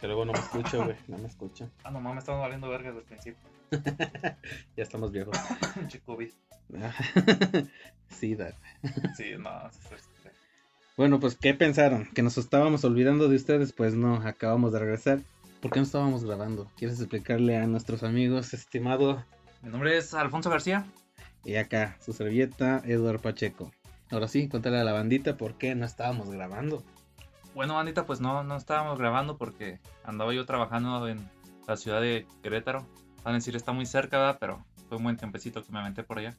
Que luego no me escucho, güey. No me escucho. Ah, no mames, estamos valiendo verga desde el principio. ya estamos viejos. Chico, sí, da. Sí, no, es- Bueno, pues, ¿qué pensaron? ¿Que nos estábamos olvidando de ustedes? Pues no, acabamos de regresar. ¿Por qué no estábamos grabando? ¿Quieres explicarle a nuestros amigos, estimado? Mi nombre es Alfonso García. Y acá, su servilleta, Eduardo Pacheco. Ahora sí, cuéntale a la bandita por qué no estábamos grabando. Bueno, bandita, pues no, no estábamos grabando porque andaba yo trabajando en la ciudad de Querétaro. Van a decir, está muy cerca, ¿verdad? Pero fue un buen tiempecito que me aventé por allá.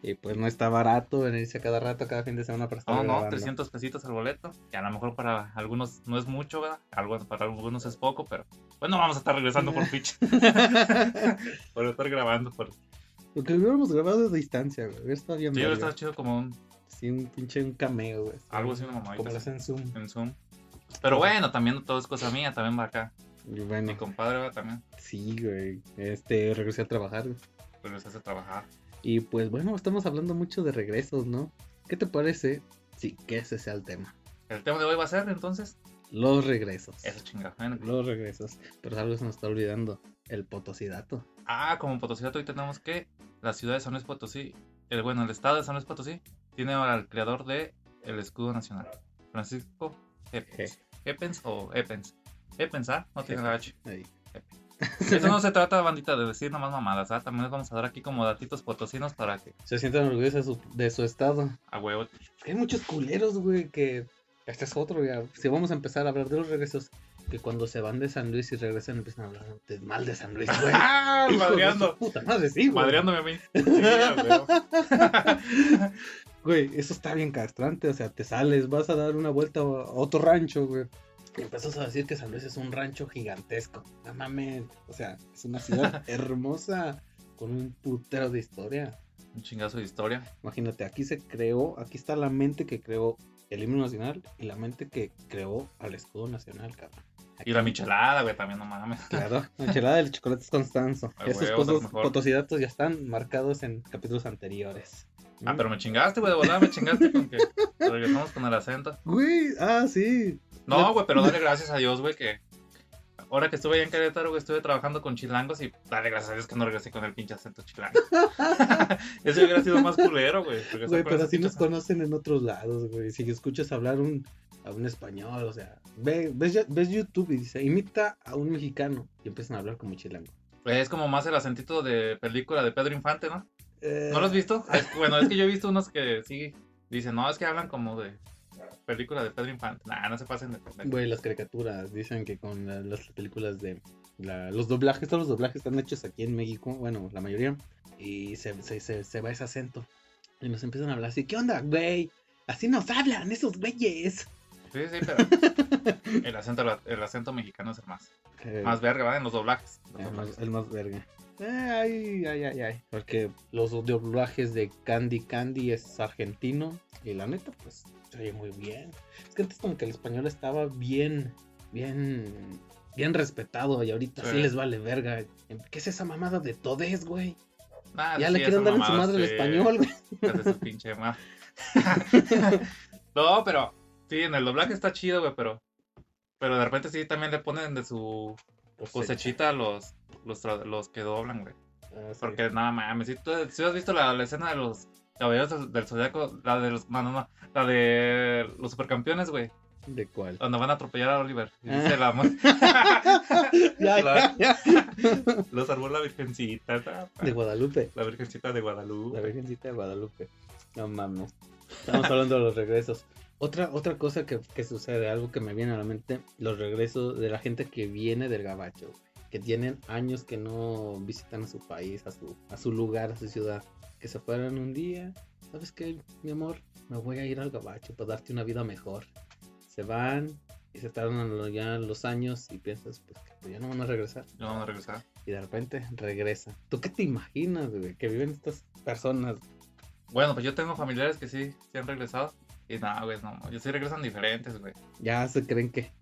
Y pues no está barato venirse cada rato, cada fin de semana para estar No, no, grabando. 300 pesitos el boleto. Que a lo mejor para algunos no es mucho, ¿verdad? Algo, para algunos es poco, pero bueno, vamos a estar regresando por pitch. por estar grabando. Por... Porque hubiéramos grabado de distancia, güey. Hubiera estado bien Sí, verga. está chido como un, Sí, un pinche un cameo, güey. algo así, una mamadita Como lo hacen Zoom. en Zoom. Pero bueno, también todo es cosa mía, también va acá. Y bueno, Mi compadre va también. sí, güey. Este, regresé a trabajar. güey. Regresas a trabajar. Y pues bueno, estamos hablando mucho de regresos, ¿no? ¿Qué te parece? Sí, que ese sea el tema. El tema de hoy va a ser entonces. Los regresos. Eso chingado. Bueno, Los regresos. Pero algo se nos está olvidando. El potosidato. Ah, como Potosí hoy tenemos que la ciudad de San Luis Potosí, el bueno, el estado de San Luis Potosí, tiene al creador de el escudo nacional, Francisco Epens. ¿Epens o Epens? Epens, ¿ah? No tiene la H. Ahí. Eso no se trata, bandita, de decir nomás mamadas, ¿ah? También les vamos a dar aquí como datitos potosinos para que, Se sientan orgullosos de su, de su estado. a huevo, Hay muchos culeros, güey, que... Este es otro, ya. Si vamos a empezar a hablar de los regresos, que cuando se van de San Luis y regresan empiezan a hablar de- mal de San Luis, güey. ¡Ah! Madreando. Puta madre, sí, güey. Madreándome a mí. Güey, eso está bien castrante, o sea, te sales, vas a dar una vuelta a otro rancho, güey. Y empiezas a decir que San Luis es un rancho gigantesco. No mames, o sea, es una ciudad hermosa con un putero de historia. Un chingazo de historia. Imagínate, aquí se creó, aquí está la mente que creó el himno nacional y la mente que creó al escudo nacional, cabrón. Y la michelada, güey, también no mames. Claro, la enchilada del chocolate es Constanzo. Esos cosas, potosidatos ya están marcados en capítulos anteriores. Ah, pero me chingaste, güey, de volada me chingaste con que regresamos con el acento. Güey, ah, sí. No, güey, pero dale gracias a Dios, güey, que ahora que estuve allá en Querétaro, güey, estuve trabajando con chilangos y dale gracias a Dios que no regresé con el pinche acento chilango. Eso hubiera sido más culero, güey. Güey, pero así nos conocen en otros lados, güey. Si escuchas hablar un, a un español, o sea, ve, ves, ves YouTube y dice, imita a un mexicano y empiezan a hablar como chilango. Es como más el acentito de película de Pedro Infante, ¿no? Eh, ¿No lo has visto? Es que, bueno, es que yo he visto unos que sí dicen, no, es que hablan como de película de Pedro Infante. Nah, no se pasen de pendejo. Güey, las caricaturas dicen que con la- las películas de la- los doblajes, todos los doblajes están hechos aquí en México, bueno, la mayoría, y se, se, se, se va ese acento. Y nos empiezan a hablar así, ¿qué onda, güey? Así nos hablan esos güeyes. Sí, sí, pero el acento, el acento mexicano es el más, Eh, más verga, ¿verdad? En los doblajes. Los El doblajes. más, el más verga. Eh, ay, ay, ay, ay. Porque los doblajes de Candy Candy es argentino. Y la neta, pues, se oye muy bien. Es que antes como que el español estaba bien, bien, bien respetado. Y ahorita sí, Sí. les vale verga. ¿Qué es esa mamada de todes, güey? Nah, ya sí, le quieren dar en su madre el español, güey. Pinche no, pero sí, en el doblaje está chido, güey, pero pero de repente sí también le ponen de su cosechita a los los, los que doblan, güey. Ah. Porque nada mames, si tú si has visto la, la escena de los caballeros del, del Zodiaco, la de los no, no, no, la de los supercampeones, güey, ¿De cuál? donde van a atropellar a Oliver. Y Ah. dice la mu- ya, La- ya, ya. los salvó la virgencita, ta, ta. De Guadalupe. la virgencita de Guadalupe. La Virgencita de Guadalupe. No mames. Estamos hablando de los regresos. Otra, otra cosa que, que sucede, algo que me viene a la mente, los regresos de la gente que viene del gabacho, que tienen años que no visitan a su país, a su, a su lugar, a su ciudad, que se fueron un día, ¿sabes qué, mi amor? Me voy a ir al gabacho para darte una vida mejor. Se van y se tardan ya los años y piensas, pues que pues, ya no van a regresar. Ya vamos a regresar. Y de repente regresan. ¿Tú qué te imaginas, güey? Que viven estas personas Bueno, pues yo tengo familiares que sí, sí han regresado. Y nada, güey, no, ellos sí regresan diferentes, güey. Ya se creen que.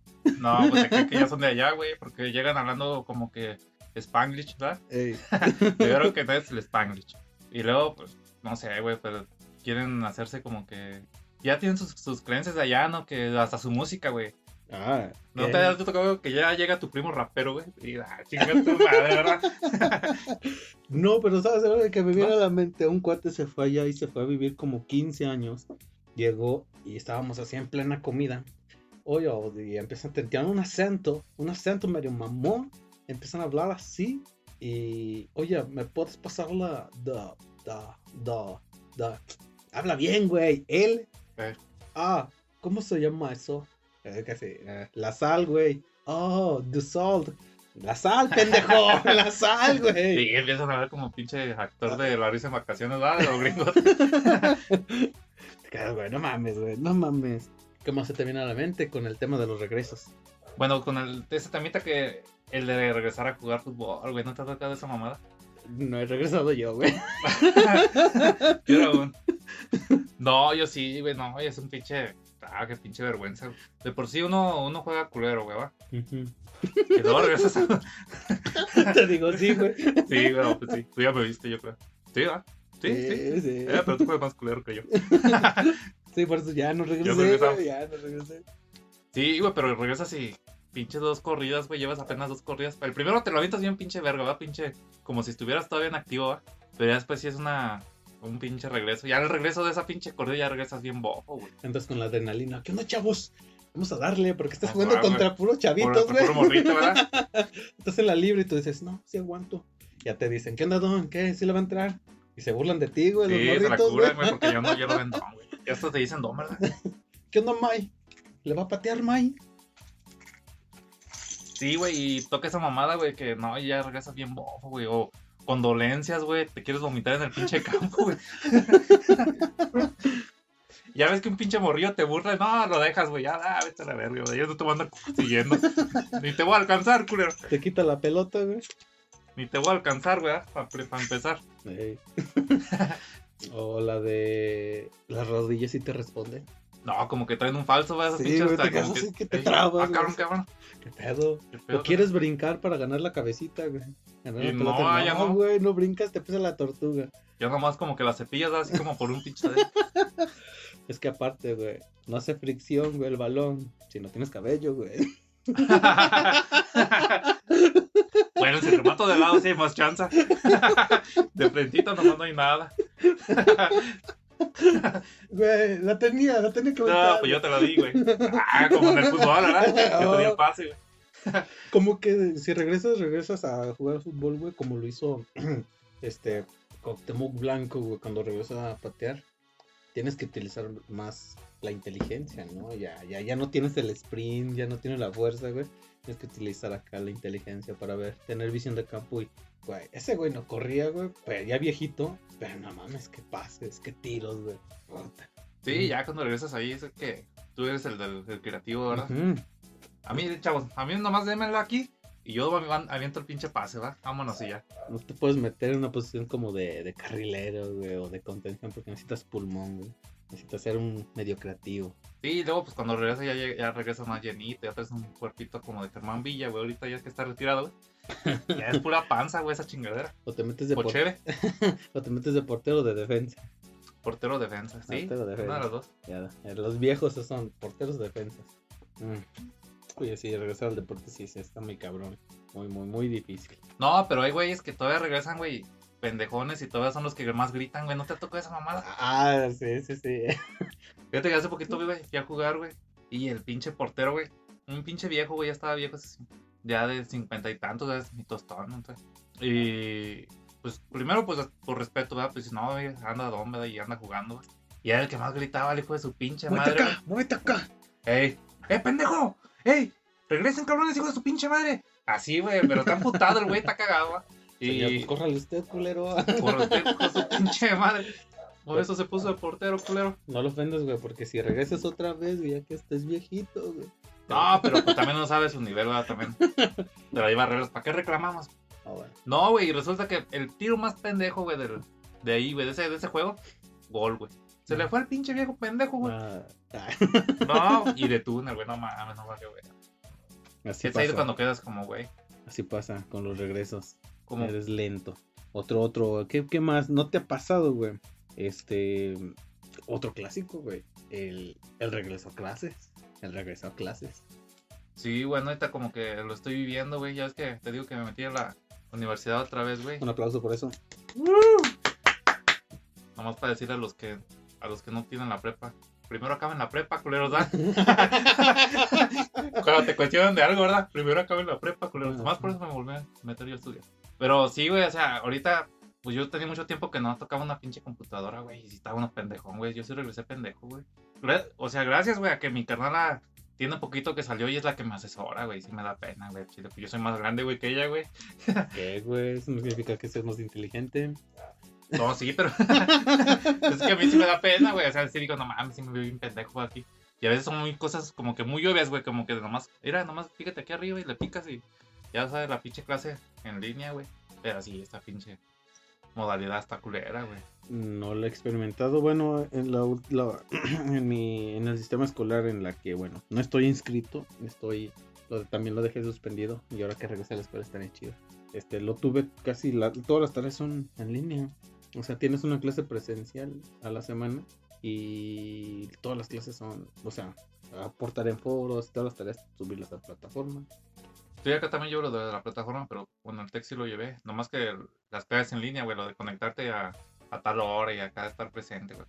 No, pues se cree que ya son de allá, güey, porque llegan hablando como que Spanglish, ¿verdad? Yo creo que no es el Spanglish. Y luego, pues, no sé, güey, pero quieren hacerse como que. Ya tienen sus, sus creencias de allá, ¿no? Que hasta su música, güey. Ah, ¿No te ha tocado que ya llega tu primo rapero, güey? Y, ah, chinga tu madre, ¿verdad? No, pero sabes de que me viene ¿No? a la mente, un cuate se fue allá y se fue a vivir como 15 años. Llegó y estábamos así en plena comida. Oye, y empiezan, tenían un acento, un acento medio mamón. Empiezan a hablar así. Y, oye, ¿me puedes pasar la, da, da, da, da? Habla bien, güey. Él. Eh. Ah, ¿cómo se llama eso? Eh, que sí, eh, la sal, güey. Oh, the salt. La sal, pendejo. la sal, güey. Y empiezan a ver como pinche actor de La Risa en Vacaciones, ¿verdad? De los gringos. Quedas, güey, no mames, güey, no mames. ¿Qué más se te viene a la mente con el tema de los regresos? Bueno, con el, ese tamita que el de regresar a jugar fútbol, güey, ¿no te ha tocado esa mamada? No he regresado yo, güey. Yo No, yo sí, güey, no, es un pinche. Ah, qué pinche vergüenza. güey. De por sí uno, uno juega culero, güey, va. Ujú. Y luego regresas a. Te digo, sí, güey. Sí, güey, pues sí. Tú ya me viste, yo creo. Sí, va. Sí, sí. sí. sí. Eh, pero tú juegas más culero que yo. Sí, por eso ya no regresé, ya no regresé. Sí, güey, pero regresas y pinche dos corridas, güey, llevas apenas dos corridas. El primero te lo avientas bien pinche verga, va, pinche, como si estuvieras todavía en activo, va. Pero ya después sí es una, un pinche regreso. Ya el regreso de esa pinche corrida ya regresas bien bojo, güey. Andas con la adrenalina. ¿Qué onda, chavos? Vamos a darle, porque estás Ah, jugando contra puros chavitos, güey. puro morrito, ¿verdad? Estás en la libre y tú dices, no, sí aguanto. Ya te dicen, ¿qué onda, Don? ¿Qué? ¿Sí le va a entrar? Y se burlan de ti, güey, Sí, los se la morritos, curan, güey. porque yo no, yo lo ven don, güey. Ya estos te dicen don, ¿verdad? ¿Qué onda, Mai? ¿Le va a patear, Mai? Sí, güey, y toca esa mamada, güey, que no, ya regresas bien bofo, güey. O condolencias, güey, te quieres vomitar en el pinche campo, güey. ya ves que un pinche morrillo te burla, no, lo dejas, güey, ya, da, vete a la verga, güey. Yo no te voy a andar siguiendo. Ni te voy a alcanzar, culero. Te quita la pelota, güey. Ni te voy a alcanzar, güey, para empezar. O la de las rodillas sí te responden. No, como que traen un falso, Sí, pinches. güey, hasta te quedas como así que te Ey, trabas, Ah, cabrón, güey. cabrón. ¿Qué pedo? qué pedo, ¿O quieres brincar para ganar la cabecita, güey? Ganar Y la no, pelota. ya no, no. güey, no brincas, te pesa la tortuga. Yo nomás como que las cepillas, así como por un pinche de... Es que aparte, güey, no hace fricción, güey, el balón. Si no tienes cabello, güey. bueno, si remato de lado sí hay más chance. De frentito nomás no hay nada. Güey, la tenía, la tenía que No, aventar, pues yo te lo di, güey. Ah, como en el fútbol, ¿verdad? Que te di el pase, güey. Como que si regresas, regresas a jugar fútbol, güey, como lo hizo este Cuauhtémoc Blanco, güey, cuando regresa a patear. Tienes que utilizar más la inteligencia, ¿no? Ya, ya, ya no tienes el sprint, ya no tienes la fuerza, güey. Tienes que utilizar acá la inteligencia para ver, tener visión de campo y, güey, ese güey no corría, güey, pero ya viejito, pero no mames, que pases, que tiros, güey. Puta. Sí, ya cuando regresas ahí es que tú eres el del el creativo, ¿verdad? A mí, chavos, a mí nomás démelo aquí y yo avi- aviento el pinche pase, ¿va? Vámonos y ya. No te puedes meter en una posición como de, de carrilero, güey, o de contención porque necesitas pulmón, güey. Necesitas ser un medio creativo. Sí, y luego pues cuando regresas ya, regresas más llenito, ya traes un cuerpito como de Germán Villa, güey, ahorita ya es que está retirado, güey. Ya es pura panza, güey, esa chingadera. O te metes de, O por- chévere, o te metes de portero de defensa. portero defensa, sí. Portero defensa. Una de las dos. Ya, los viejos son porteros defensas. Mm. Oye, sí, regresar al deporte sí, sí, está muy cabrón. Muy, muy, muy difícil. No, pero hay güeyes que todavía regresan, güey, pendejones y todavía son los que más gritan, güey. ¿No te tocó esa mamada? Ah, sí, sí, sí. Fíjate que hace poquito, güey, fui a jugar, güey. Y el pinche portero, güey. Un pinche viejo, güey, ya estaba viejo, así, ya de cincuenta y tantos, ya es mi tostón. Entonces, y pues primero, pues por respeto, ¿verdad? Pues no, güey, anda don, ¿verdad? Y anda jugando, güey. Y era el que más gritaba, el hijo de su pinche ¡Muévete madre. acá! ¡Muévete acá! ¡Ey! ¡Eh, pendejo! ¡Ey! ¡Regresen, cabrones, hijo de su pinche madre! Así, güey, pero está amputado el güey, está cagado, ¿va? Señor, Y pues córrale usted, culero. por hijo de su pinche madre. Por eso se puso de portero, culero. No lo ofendas, güey, porque si regresas otra vez, güey, ya que estés viejito, güey. No, pero pues también no sabe su nivel, ¿verdad? También. De la barreras. ¿Para qué reclamamos? Ah, bueno. No, güey, y resulta que el tiro más pendejo, güey, del, de ahí, güey, de ese, de ese juego, gol, güey. Se le fue al pinche viejo pendejo, güey. Ah, ah. No, y de túnel, güey, no mames, no valió, güey. Así Es ahí pasa. cuando quedas como, güey. Así pasa con los regresos. Como, Eres lento. Otro, otro. ¿Qué, qué más? ¿No te ha pasado, güey? Este. Otro clásico, güey. El, el regreso a clases. El regreso a clases. sí, bueno, ahorita como que lo estoy viviendo, güey. Ya ves que te digo que me metí a la universidad otra vez, güey. Un aplauso por eso. Nomás para decir a los que a los que no tienen la prepa. Primero acaben la prepa, culeros, ¿verdad? Cuando te cuestionan de algo, ¿verdad? Primero acaben la prepa, culeros. Nomás por eso me volví a meter yo a estudiar. Pero sí, güey, o sea, ahorita, pues yo tenía mucho tiempo que no tocaba una pinche computadora, güey. Y si estaba uno pendejón, güey. Yo sí regresé pendejo, güey. O sea, gracias, güey, a que mi carnala tiene un poquito que salió y es la que me asesora, güey. Sí me da pena, güey. pues Yo soy más grande, güey, que ella, güey. ¿Qué, güey? Eso no significa que seas más inteligente. No, sí, pero es que a mí sí me da pena, güey. O sea, sí digo, no mames, sí me veo bien pendejo aquí. Y a veces son muy cosas como que muy obvias, güey. Como que nomás, mira, nomás fíjate aquí arriba y le picas y ya sabes la pinche clase en línea, güey. Pero sí, esta pinche modalidad está culera, güey. No lo he experimentado. Bueno, en, la, la- en, mi, en el sistema escolar en la que, bueno, no estoy inscrito. Estoy. lo- también lo dejé suspendido. Y ahora que regresé a la escuela estaría chido. Este, lo tuve casi. la- todas las tareas son en línea. O sea, tienes una clase presencial a la semana. Y todas las clases son. O sea, aportar en foros. Todas las tareas subirlas a plataforma. Estoy acá también llevo lo de la plataforma, pero bueno, el texto sí lo llevé. Nomás que el- las clases en línea, güey, lo de conectarte a, a tal hora y acá estar presente, güey.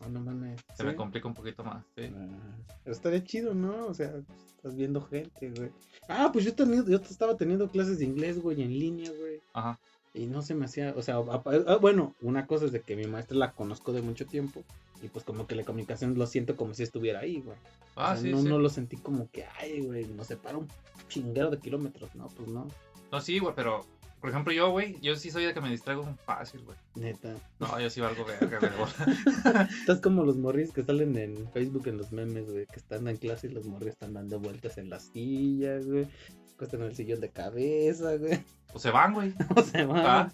Ah, no mames. Se me complica un poquito más, sí. Ah, pero estaría chido, ¿no? O sea, estás viendo gente, güey. Ah, pues yo, tenido, yo estaba teniendo clases de inglés, güey, en línea, güey. Ajá. Y no se me hacía, o sea, bueno, una cosa es de que mi maestra la conozco de mucho tiempo. Y pues como que la comunicación lo siento como si estuviera ahí, güey. O Ah, sea, sí, no, sí. no lo sentí como que, ay, güey, nos separa un chinguero de kilómetros. No, pues no, No, sí, güey, pero, por ejemplo, yo, güey, yo sí soy de que me distraigo fácil, güey. neta. No, yo sí valgo verga, güey. Estás como los morris que salen en Facebook en los memes, güey, que están en clase y los morris están dando vueltas en las sillas, güey. Cuestan el sillón de cabeza, güey. O se van, güey. No se van.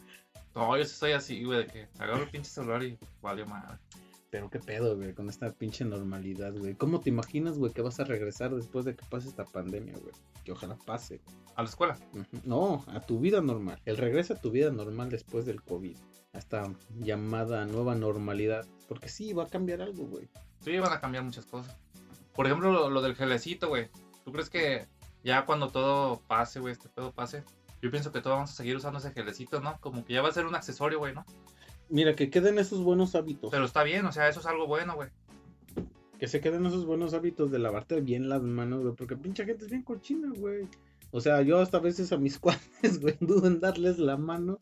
No, yo sí soy así, güey, de que agarro el pinche celular y valió madre. Pero qué pedo, güey, con esta pinche normalidad, güey. ¿Cómo te imaginas, güey, que vas a regresar después de que pase esta pandemia, güey? Que ojalá pase. A la escuela. No, a tu vida normal. El regreso a tu vida normal después del COVID. A esta llamada nueva normalidad. Porque sí, va a cambiar algo, güey. Sí, van a cambiar muchas cosas. Por ejemplo, lo, lo del gelecito, güey. ¿Tú crees que ya cuando todo pase, güey, este pedo pase? Yo pienso que todos vamos a seguir usando ese gelecito, ¿no? Como que ya va a ser un accesorio, güey, ¿no? Mira, que queden esos buenos hábitos. Pero está bien, o sea, eso es algo bueno, güey. Que se queden esos buenos hábitos de lavarte bien las manos, güey. Porque pinche gente es bien cochina, güey. O sea, yo hasta a veces a mis cuates, güey, dudo en darles la mano.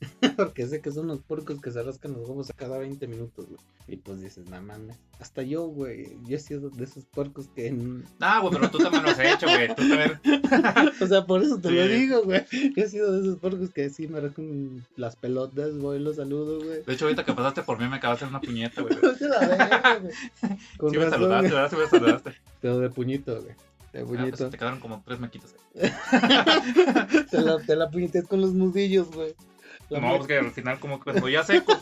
Porque sé que son los puercos que se rascan los huevos a cada 20 minutos, güey. Y pues dices, no mames. Hasta yo, güey. Yo he sido de esos puercos que. Nah, güey, pero tú también lo has hecho, güey. Tú también. O sea, por eso te lo digo, güey. Yo he sido de esos puercos que sí me rascan las pelotas, güey. Los saludo, güey. De hecho, ahorita que pasaste por mí me acabas de hacer una puñeta, güey. No te la verga, güey. Con Sí me razón, saludaste, güey. ¿verdad? Sí me saludaste. Pero de puñito, güey. De Ah, pues, puñito. te quedaron como tres mequitos. eh. Te la, te la puñeteas con los nudillos, güey. No, porque al final como que cuando ya seco.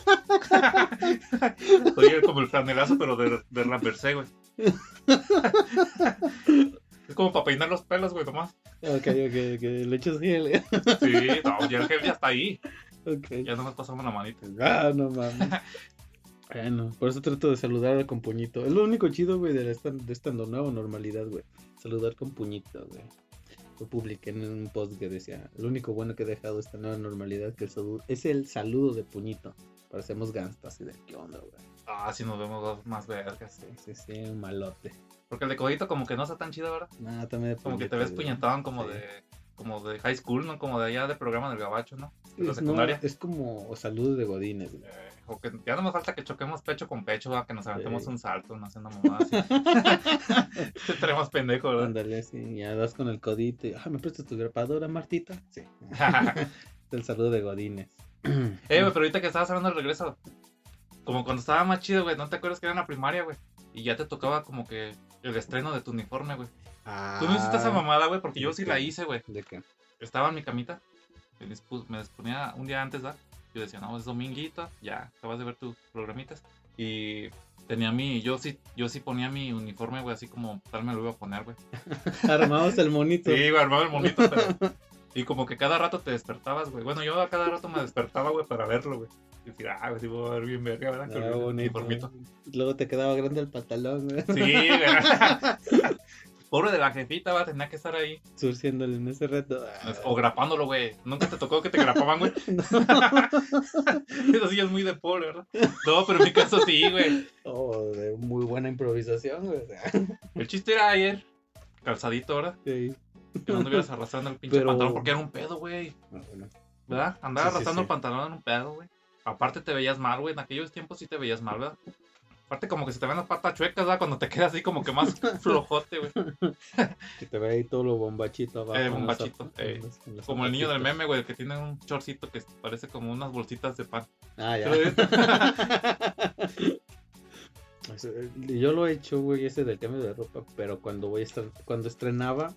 Soy como el flanelazo, pero de, de ramversé, güey. Es como para peinar los pelos, güey, nomás. Ok, ok, ok. Le echas gel. Sí, no, ya el gel ya está ahí. Ok. Ya nomás pasamos la manita. Ah, no mames. Bueno, por eso trato de saludar con puñito. Es lo único chido, güey, de esta, de esta nueva normalidad, güey. Saludar con puñito, güey. Publiqué en un post que decía, lo único bueno que he dejado esta nueva normalidad que el saludo, es el saludo de puñito. Parecemos ganstas y de qué onda, güey. Ah, sí, nos vemos más vergas. Sí, sí, sí, un malote. Porque el de codito como que no está tan chido, ¿verdad? Nada, también de Como que te ves puñetón como Sí. de como de high school, ¿no? Como de allá de programa del gabacho, ¿no? De la Es, no, secundaria. es como saludo de godines, güey. Eh, O que ya no nos falta que choquemos pecho con pecho, ¿verdad? que nos aventemos Sí. un salto, no haciendo mamadas. Te traemos pendejo, ¿verdad? Ándale, sí, ya das con el codito y, ah, ¿me prestas tu grapadora, Martita? Sí. El saludo de godines. Eh, güey, pero ahorita que estabas hablando del regreso, como cuando estaba más chido, güey, ¿no te acuerdas que era en la primaria, güey? Y ya te tocaba como que el estreno de tu uniforme, güey. Tú no hiciste esa Ah, mamada, güey, porque yo sí ¿de la hice, güey. ¿De qué? Estaba en mi camita, me me disponía un día antes, ¿verdad? Yo decía, no, es dominguito, ya, acabas de ver tus programitas. Y tenía mi, yo sí, yo sí ponía mi uniforme, güey, así como tal me lo iba a poner, güey. Armabas el monito. Sí, güey, armaba el monito, pero... Y como que cada rato te despertabas, güey. Bueno, yo a cada rato me despertaba, güey, para verlo, güey. Y decir, ah, güey, sí, voy a ver bien verga, ¿verdad? Ah, bonito. uniformito. Luego te quedaba grande el pantalón, güey. Sí, güey. Pobre de la jefita, va, tenía que estar ahí. Surciéndole en ese reto. O grapándolo, güey. ¿Nunca te tocó que te grapaban, güey? Eso sí es muy de pobre, ¿verdad? No, pero en mi caso sí, güey. Oh, de muy buena improvisación, güey. El chiste era ayer, calzadito, ¿verdad? sí. Que no anduvieras arrastrando el pinche Pero- pantalón porque era un pedo, güey. Ah, bueno. ¿Verdad? Sí, sí, arrastrando sí. el pantalón en un pedo, güey. Aparte te veías mal, güey. En aquellos tiempos sí te veías mal, ¿verdad? Aparte como que se te ven las patas chuecas, ¿verdad? Cuando te quedas así como que más flojote, güey. Que te ve ahí todo lo bombachito abajo. Eh, las bombachito, eh. las- las Como el niño del meme, güey, que tiene un chorcito que parece como unas bolsitas de pan. Ah, ya. Yo lo he hecho, güey, ese del cambio de ropa, pero cuando voy a estar, cuando estrenaba,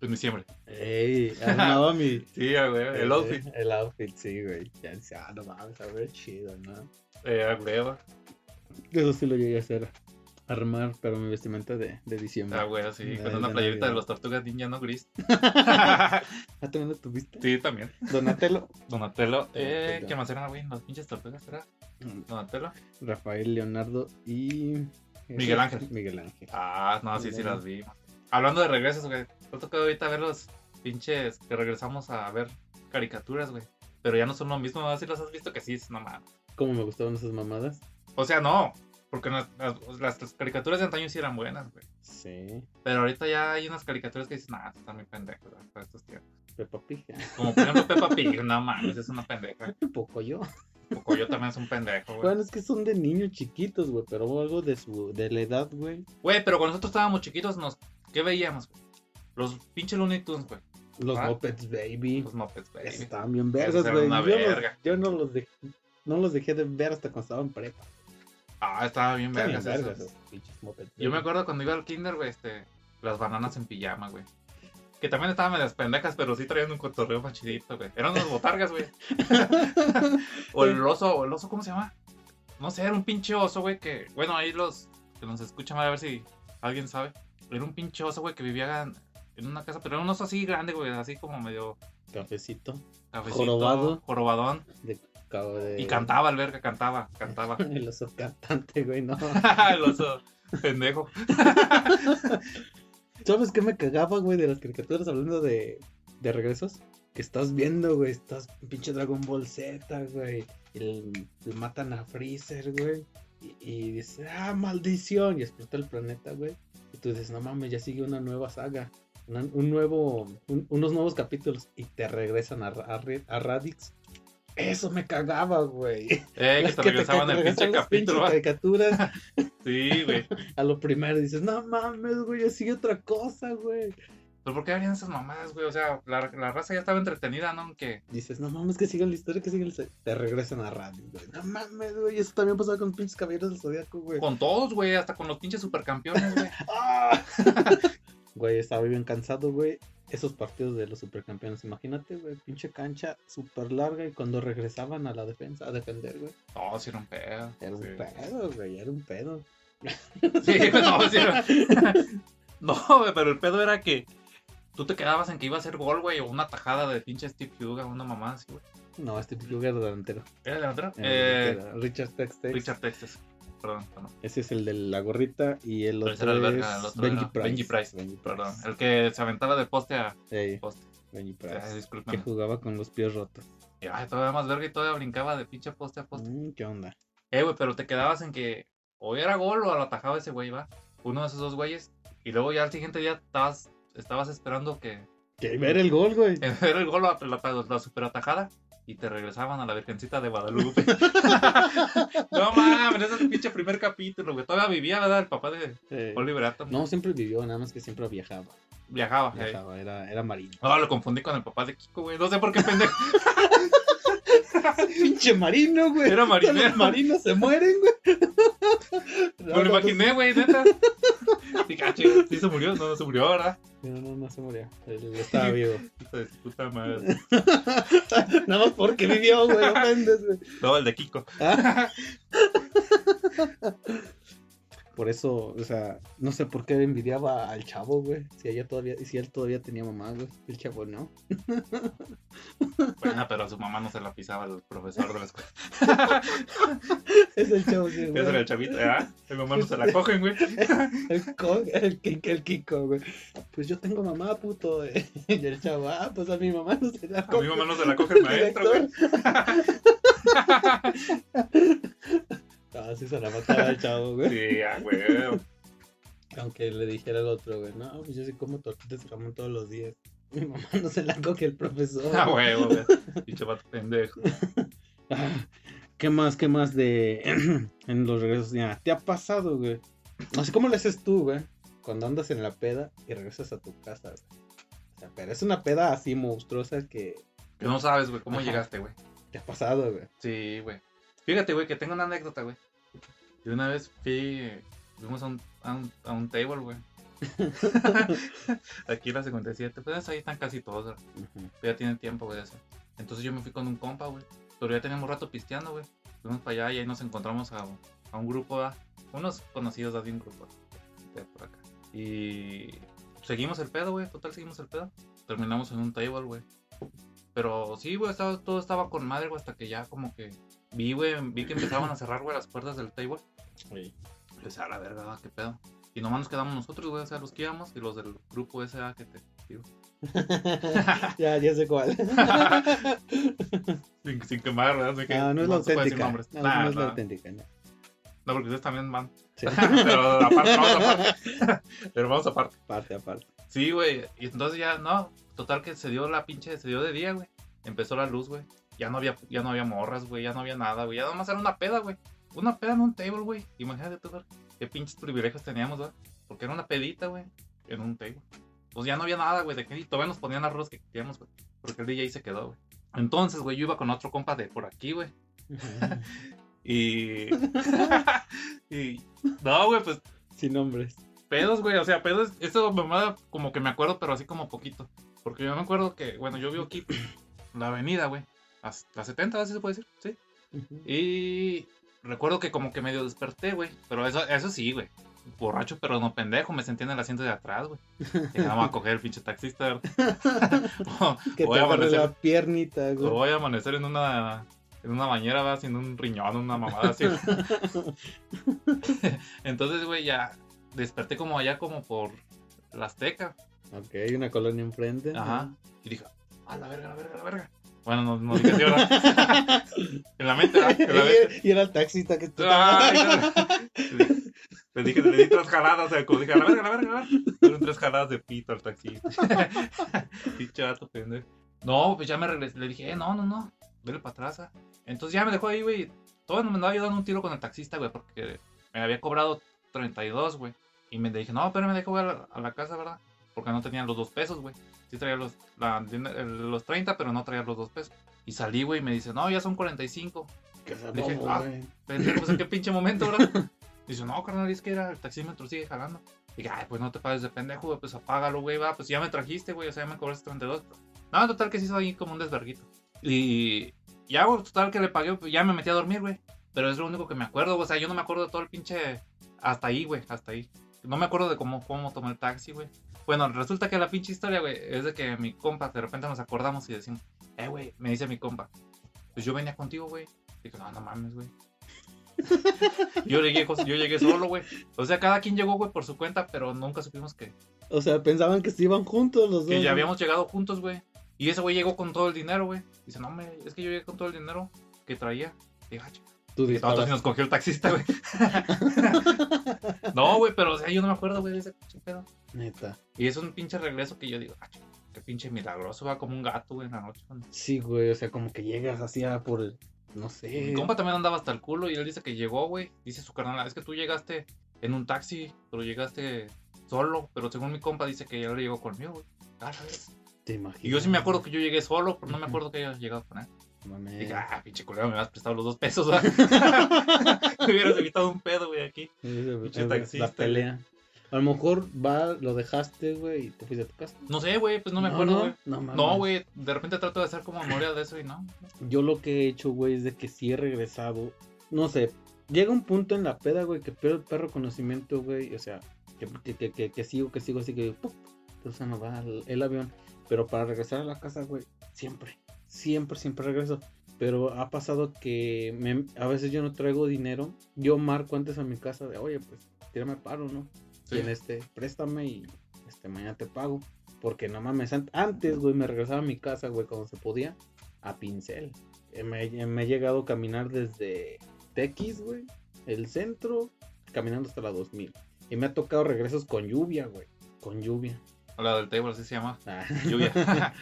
En diciembre. ey, armaba mi Sí, güey, el outfit. El outfit, sí, güey. Ya decía, ah, no mames, a ver, chido, ¿no? Eh, güey, Eso sí lo llegué a hacer. Armar, pero mi vestimenta de, de diciembre. ah, güey, sí, con una de playerita de los tortugas ninja, ¿no? Gris. ¿Ah, también lo tuviste? Sí, también. Donatello. Donatello. Eh, Donatello. ¿qué más eran, güey? Las pinches tortugas, ¿era? Donatello. Rafael, Leonardo y... Miguel Ángel. Miguel Ángel. Ah, no, sí, sí las vi. Hablando de regresos, güey. Me tocó ahorita ver los pinches que regresamos a ver caricaturas, güey. Pero ya no son lo mismo, ¿no? Si los has visto que sí, es no mames. ¿Cómo me gustaban esas mamadas? O sea, no. Porque las, las- las- las caricaturas de antaño sí eran buenas, güey. Sí. Pero ahorita ya hay unas caricaturas que dices, nah, están muy pendejos, para estos tiempos. Peppa Pig. Como por ejemplo Peppa Pig, no mames, es una pendeja. Poco yo. Cocoyo también es un pendejo, güey. Bueno, es que son de niños chiquitos, güey, pero algo de su de la edad, güey. Güey, pero cuando nosotros estábamos chiquitos, nos... ¿qué veíamos, güey? Los pinches Looney Tunes, güey. Los Ah. Muppets Baby. Los Muppets, güey. Estaban bien vergas, güey. Yo, los- verga. yo no los dejé, no los dejé de ver hasta cuando estaba en prepa. Ah, estaba bien vergas Yo me acuerdo cuando iba al kinder, güey, este, las bananas en pijama, güey. Que también estaban medias pendejas, pero sí traían un cotorreo más chidito, güey. Eran unas botargas, güey. o el oso, o el oso, ¿cómo se llama? No sé, era un pinche oso, güey, que... Bueno, ahí los que nos escuchan, a ver si alguien sabe. Era un pinche oso, güey, que vivía en, en una casa, pero era un oso así grande, güey, así como medio Cafecito. cafecito, Jorobado. jorobadón. De, de... Y cantaba, el verga, cantaba, cantaba. El oso cantante, güey, no. el oso pendejo. ¿Sabes qué me cagaba, güey, de las caricaturas hablando de, de regresos? Que estás viendo, güey, estás pinche Dragon Ball Z, güey. Y le, matan a Freezer, güey. Y, y dices, ah, maldición. Y explota el planeta, güey. Y tú dices, no mames, ya sigue una nueva saga. una- un nuevo, un- unos nuevos capítulos. Y te regresan a Radix. Eso me cagaba, güey. Eh, que te regresaban el regresan pinche capítulo, ¿va? caricaturas Sí, güey. a lo primero. Dices, no mames, güey, ya sigue otra cosa, güey. ¿Pero por qué harían esas mamadas, güey? O sea, la, la raza ya estaba entretenida, ¿no? Que Dices, no mames, que sigan la historia, que sigan la historia. Te regresan a radio, güey. No mames, güey. Eso también pasaba con los pinches caballeros del zodiaco, güey. con todos, güey, hasta con los pinches supercampeones, güey. ¡Ah! Güey, estaba bien cansado, güey. Esos partidos de los supercampeones. Imagínate, güey, pinche cancha súper larga y cuando regresaban a la defensa a defender, güey. No, sí era un pedo. Era un pedo, güey, era un pedo. Sí, no, sí era- No, güey, pero el pedo era que tú te quedabas en que iba a ser gol, güey, o una tajada de pinche Steve Huga, una mamá así, güey. No, este Pichuga era delantero. ¿Era delantero? Eh. Richard Textex. Richard Texas. Perdón. Ese es el de la gorrita y el otro es verga, el otro Benji Price. Benji Price, Benji Perdón. El que se aventaba de poste a poste. Benji Eh, Price. que jugaba con los pies rotos. Y, ay, todavía más verga y todavía brincaba de pinche poste a poste. Mm, ¿Qué onda? Eh, güey, pero te quedabas en que o era gol o lo atajaba ese güey, va. Uno de esos dos güeyes. Y luego ya al siguiente día estabas, estabas esperando que Que ver el gol, güey. era el gol o la, la, la super atajada. Y te regresaban a la Virgencita de Guadalupe. no mames, ese es el pinche primer capítulo, güey. Todavía vivía, ¿verdad? El papá de Eh, Oliver Atom. no, siempre vivió, nada más que siempre viajaba. Viajaba. Viajaba, era, era marino. No, lo confundí con el papá de Kiko, güey. No sé por qué pendejo. Pinche marino, güey. Era marinero. Los marinos se mueren, güey. Me lo imaginé, güey, neta. Sí se murió, no, no se murió, ¿verdad? No, no, no se murió. Él estaba vivo. Hijo de su puta madre. Nada más porque vivió, güey. No, el de Kiko. Ah. Por eso, o sea, no sé por qué envidiaba al chavo, güey. Si ella todavía, si él todavía tenía mamá, güey. El chavo no. Bueno, pero a su mamá no se la pisaba el profesor de la escuela. Es el chavo, sí, güey. era el chavito, ¿verdad? El mamá no se la cogen, güey. El, co- el, Kiko, el Kiko, güey. Pues yo tengo mamá, puto. eh. Y el chavo, ah, pues a mi mamá no se la A mi mamá no se la coge el maestro, güey. Ah, sí se la mataba el chavo, güey. Sí, ah, güey. Aunque le dijera al otro, güey, no, pues yo sí como tortitas de jamón todos los días. Mi mamá no se la coge el profesor. Ah, huevo, güey. Pinche vato pendejo. Ah, ¿Qué más, qué más de en los regresos? Ya, ¿te ha pasado, güey? Así como le haces tú, güey, cuando andas en la peda y regresas a tu casa, güey. O sea, pero es una peda así monstruosa que Que no sabes, güey, cómo Ajá. llegaste, güey. te ha pasado, güey. Sí, güey. Fíjate, güey, que tengo una anécdota, güey. Y una vez fui, fuimos a un, a un, a un table, güey. Aquí en la 57, pues ahí están casi todos, güey. Pero ya tiene tiempo, güey, eso. Entonces yo me fui con un compa, güey. Pero ya teníamos rato pisteando, güey. Fuimos para allá y ahí nos encontramos a, a un grupo, ¿verdad? unos conocidos de un grupo de por acá. Y seguimos el pedo, güey. Total, seguimos el pedo. Terminamos en un table, güey. Pero sí, güey, todo estaba con madre, güey, hasta que ya como que vi, güey, vi que empezaban a cerrar, güey, las puertas del table. Pues a la verga, qué pedo. Y nomás nos quedamos nosotros, güey, o sea, los que íbamos y los del grupo ese ¿va? que te digo. ya, ya sé cuál. Sin, sin quemar, ¿verdad? Así que no, no es la auténtica. No, Nah, no es la auténtica, no. No, porque ustedes también van. Sí. Pero aparte, vamos aparte. Pero vamos aparte. Aparte, aparte. Sí, güey. Y entonces ya, no. Total que se dio la pinche, se dio de día, güey. Empezó la luz, güey. Ya no había, ya no había morras, güey. Ya no había nada, güey. Ya nomás era una peda, güey. Una peda en un table, güey. Imagínate tú, güey. Qué pinches privilegios teníamos, güey. Porque era una pedita, güey. En un table. Pues ya no había nada, güey. De que y todavía nos ponían arroz que queríamos, güey. Porque el DJ se quedó, güey. Entonces, güey, yo iba con otro compa de por aquí, güey. Y. y. No, güey, pues Sin nombres. pedos, güey. O sea, pedos. Eso mamada como que me acuerdo, pero así como poquito. Porque yo me acuerdo que, bueno, yo vivo aquí, la avenida, güey. Las, las 70, así se puede decir, sí. Y recuerdo que como que medio desperté, güey. Pero eso, eso sí, güey. Borracho, pero no pendejo. Me sentí en el asiento de atrás, güey. Vamos a coger el pinche taxista. O- Que voy, te a amanecer, la piernita, güey. voy a amanecer en una en una bañera, va, sin un riñón, una mamada así. Entonces, güey, ya desperté como allá como por la Azteca. Ok, una colonia enfrente. Ajá. Y dije, a la verga, la verga, la verga. Bueno, no, no ¿verdad? en la mente, ¿verdad? En la mente. y era el taxista que estaba. No. Le dije, le di tres jaladas, o sea, como dije, a la verga, a la verga, a la verga. Fueron tres jaladas de pito al taxista. Pinche vato pendejo. No, pues ya me regresé, le dije, eh, no, no, no, vele para atrás. ah. Entonces ya me dejó ahí, güey. Todo me andaba yo dando un tiro con el taxista, güey, porque me había cobrado 32, güey. Y me dije, no, pero me dejó güey, a la, a la casa, ¿verdad? Porque no tenían los dos pesos, güey. Sí traía los, la- los 30, pero no traía los dos pesos. Y salí, güey, y me dice, no, ya son 45. Que se Dije, ah. Pendejo, pues en qué pinche momento, ¿verdad? Dice, no, carnal, es que era el taxímetro sigue jalando. Dije, ay, pues no te pases de pendejo, güey, pues apágalo, güey, va, pues ya me trajiste, güey, o sea, ya me cobraste 32. No, total que se hizo ahí como un desverguito. Y ya, güey, total que le pagué, pues ya me metí a dormir, güey. Pero es lo único que me acuerdo, o sea, yo no me acuerdo de todo el pinche... Hasta ahí, güey, hasta ahí. No me acuerdo de cómo, cómo tomé el taxi, güey. Bueno, resulta que la pinche historia, güey, es de que mi compa, de repente nos acordamos y decimos, eh, güey, me dice mi compa, pues yo venía contigo, güey. Dije, no, no mames, güey. Yo llegué, yo llegué solo, güey. O sea, cada quien llegó, güey, por su cuenta, pero nunca supimos que, O sea, pensaban que se iban juntos los dos. que ya habíamos llegado juntos, güey. Y ese güey llegó con todo el dinero, güey. Dice, no, me, es que yo llegué con todo el dinero que traía. Dije, ah, chica. Tú nosotros sí nos cogió el taxista, güey. no, güey, pero o sea, yo no me acuerdo, güey, de ese pinche pedo. Neta. Y es un pinche regreso que yo digo, ah, qué pinche milagroso, va como un gato, güey, en la noche. cuando- Sí, güey, o sea, como que llegas así a por el. No sé. Mi compa también andaba hasta el culo y él dice que llegó, güey. Dice su carnal, es que tú llegaste en un taxi, pero llegaste solo. Pero según mi compa dice que él llegó conmigo, güey. Ah. Te imaginas. Y yo sí me acuerdo que yo llegué solo, pero no me acuerdo que haya llegado con él. Mames. Dije, ah, pinche culero, me has prestado los dos pesos, me hubieras evitado un pedo, güey, aquí. Ese- pinche taxista, La pelea. A lo mejor va, lo dejaste, güey, y te fuiste a tu casa. No sé, güey, pues no me acuerdo, güey. No, güey, de repente trato de hacer como memoria de eso y no. Yo lo que he hecho, güey, es de que sí he regresado. No sé, llega un punto en la peda, güey, que pierdo el perro conocimiento, güey. O sea, que, que, que, que, que sigo, que sigo, así que, ¡pum! Entonces no va el, el avión. Pero para regresar a la casa, güey, siempre, siempre, siempre regreso. Pero ha pasado que me- a veces yo no traigo dinero. Yo marco antes a mi casa de, oye, pues, tírame paro, ¿no? Sí. Y en este, préstame y este, mañana te pago. Porque no mames, an- antes, güey, me regresaba a mi casa, güey, cuando se podía, a pincel. Eh, Me, me he llegado a caminar desde Tequis, güey, el centro, caminando hasta la 2000. Y me ha tocado regresos con lluvia, güey, con lluvia. La del table, así se llama. Ah, Lluvia.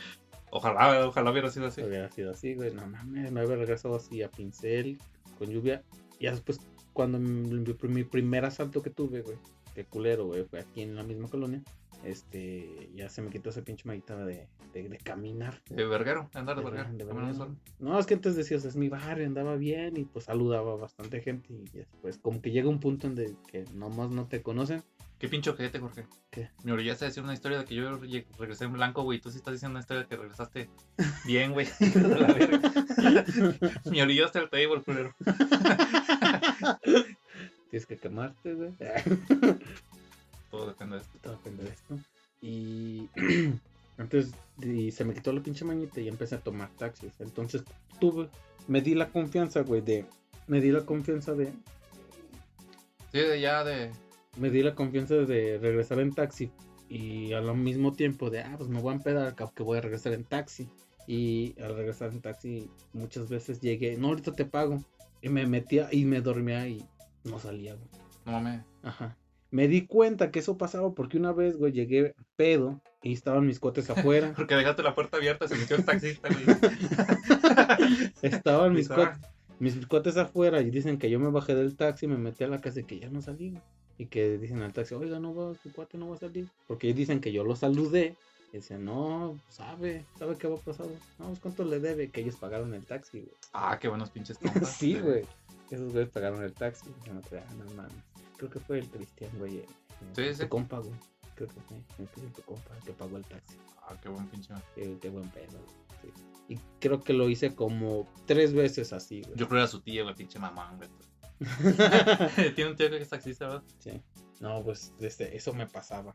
ojalá, ojalá hubiera sido así. hubiera sido así, güey, no mames, me había regresado así a pincel, con lluvia. Y después, cuando mi, mi primer asalto que tuve, güey, qué culero, güey, fue aquí en la misma colonia. Este, ya se me quitó esa pinche maguita de, de, de caminar. De verguero, andar de De verguero. ver- de verguero. No, es que antes decías, es mi barrio, andaba bien y pues saludaba a bastante gente y después como que llega un punto en de que nomás no te conocen. Qué pinche ojete, Jorge. ¿Qué? Me orillaste a decir una historia de que yo regresé en blanco, güey. Tú sí estás diciendo una historia de que regresaste bien, güey. Me orillaste al table, culero. Tienes que quemarte, güey. Todo depende de esto. Todo depende de esto. Y antes y se me quitó la pinche mañita y empecé a tomar taxis. Entonces tuve, me di la confianza, güey, de, me di la confianza de, Sí, de ya de. Me di la confianza de regresar en taxi y al mismo tiempo de, ah, pues me voy a empedar, que voy a regresar en taxi. Y al regresar en taxi muchas veces llegué, no, ahorita te pago. Y me metía y me dormía y no salía, güey. No mames. Ajá. Me di cuenta que eso pasaba porque una vez, güey, llegué pedo y estaban mis cuates afuera. Porque dejaste la puerta abierta, se metió el taxista, güey. estaban mis, "Ah, mis cuates afuera y dicen que yo me bajé del taxi, me metí a la casa y que ya no salí. güey. Y que dicen al taxi, oiga, no va, tu cuate no va a salir. Porque ellos dicen que yo lo saludé. Y dicen, no, sabe, sabe qué va a pasar. No, pues cuánto le debe, que ellos pagaron el taxi, güey. Ah, qué buenos pinches compas. sí, güey. Esos güeyes pagaron el taxi. Yo no creía, no mames. Creo que fue el Cristian, güey. eh, Sí, tu sí. compa, güey. Creo que fue el que tu compa que pagó el taxi. Ah, qué buen pinche. Qué, qué buen pedo. güey, sí. Y creo que lo hice como tres veces así, güey. Yo creo que era su tía, güey, pinche mamá, güey. Tiene un tío que es taxista, ¿verdad? sí. No, pues desde eso me pasaba.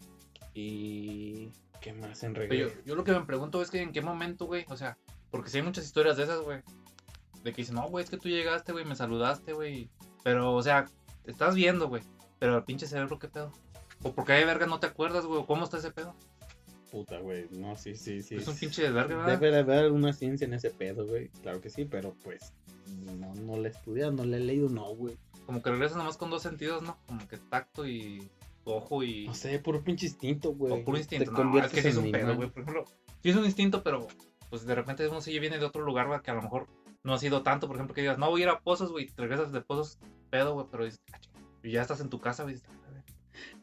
Y. ¿Qué más en regreso? yo, yo lo que me pregunto es que en qué momento, güey, o sea, porque si hay muchas historias de esas, güey, de que dicen, no, güey, es que tú llegaste, güey, me saludaste, güey, pero, o sea, te estás viendo, güey, pero el pinche cerebro, ¿qué pedo? O porque hay verga no te acuerdas, güey, cómo está ese pedo. Puta, güey. No, sí, sí, sí. Es un pinche de verga, ¿verdad? Debe de haber alguna ciencia en ese pedo, güey. Claro que sí, pero pues. No, no le he estudiado, no le he leído, no, güey. Como que regresas nomás con dos sentidos, ¿no? Como que tacto y ojo y... No sé, puro pinche instinto, güey. o puro instinto. Te No, es que sí es un pedo, güey. Por ejemplo, sí es un instinto, pero pues de repente uno sí viene de otro lugar, güey, que a lo mejor no ha sido tanto. Por ejemplo, que digas, no voy a ir a pozos, güey, te regresas de pozos, pedo, güey, pero dices, y ya estás en tu casa, güey. dices, "Ah,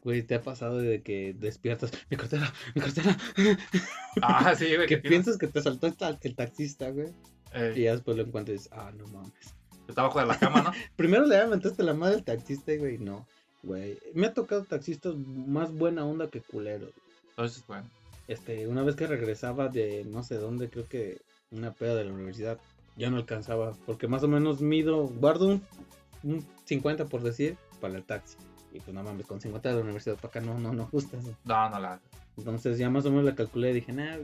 güey". Te ha pasado de que despiertas. Mi cartera, mi cartera. Ah, sí, güey. que piensas que te saltó el taxista, güey. Eh, Y ya después lo encuentras y dices, ah, no mames. está abajo de la cama, ¿no? Primero le aventaste la madre al taxista, güey. No, güey. Me ha tocado taxistas más buena onda que culeros. Entonces, bueno. Este, una vez que regresaba de no sé dónde, creo que una peda de la universidad, ya no alcanzaba. Porque más o menos mido, guardo un, un 50 por decir, para el taxi. Y pues no mames, con 50 de la universidad para acá no, no, no gusta eso. No, no la. Entonces ya más o menos la calculé y dije, nah,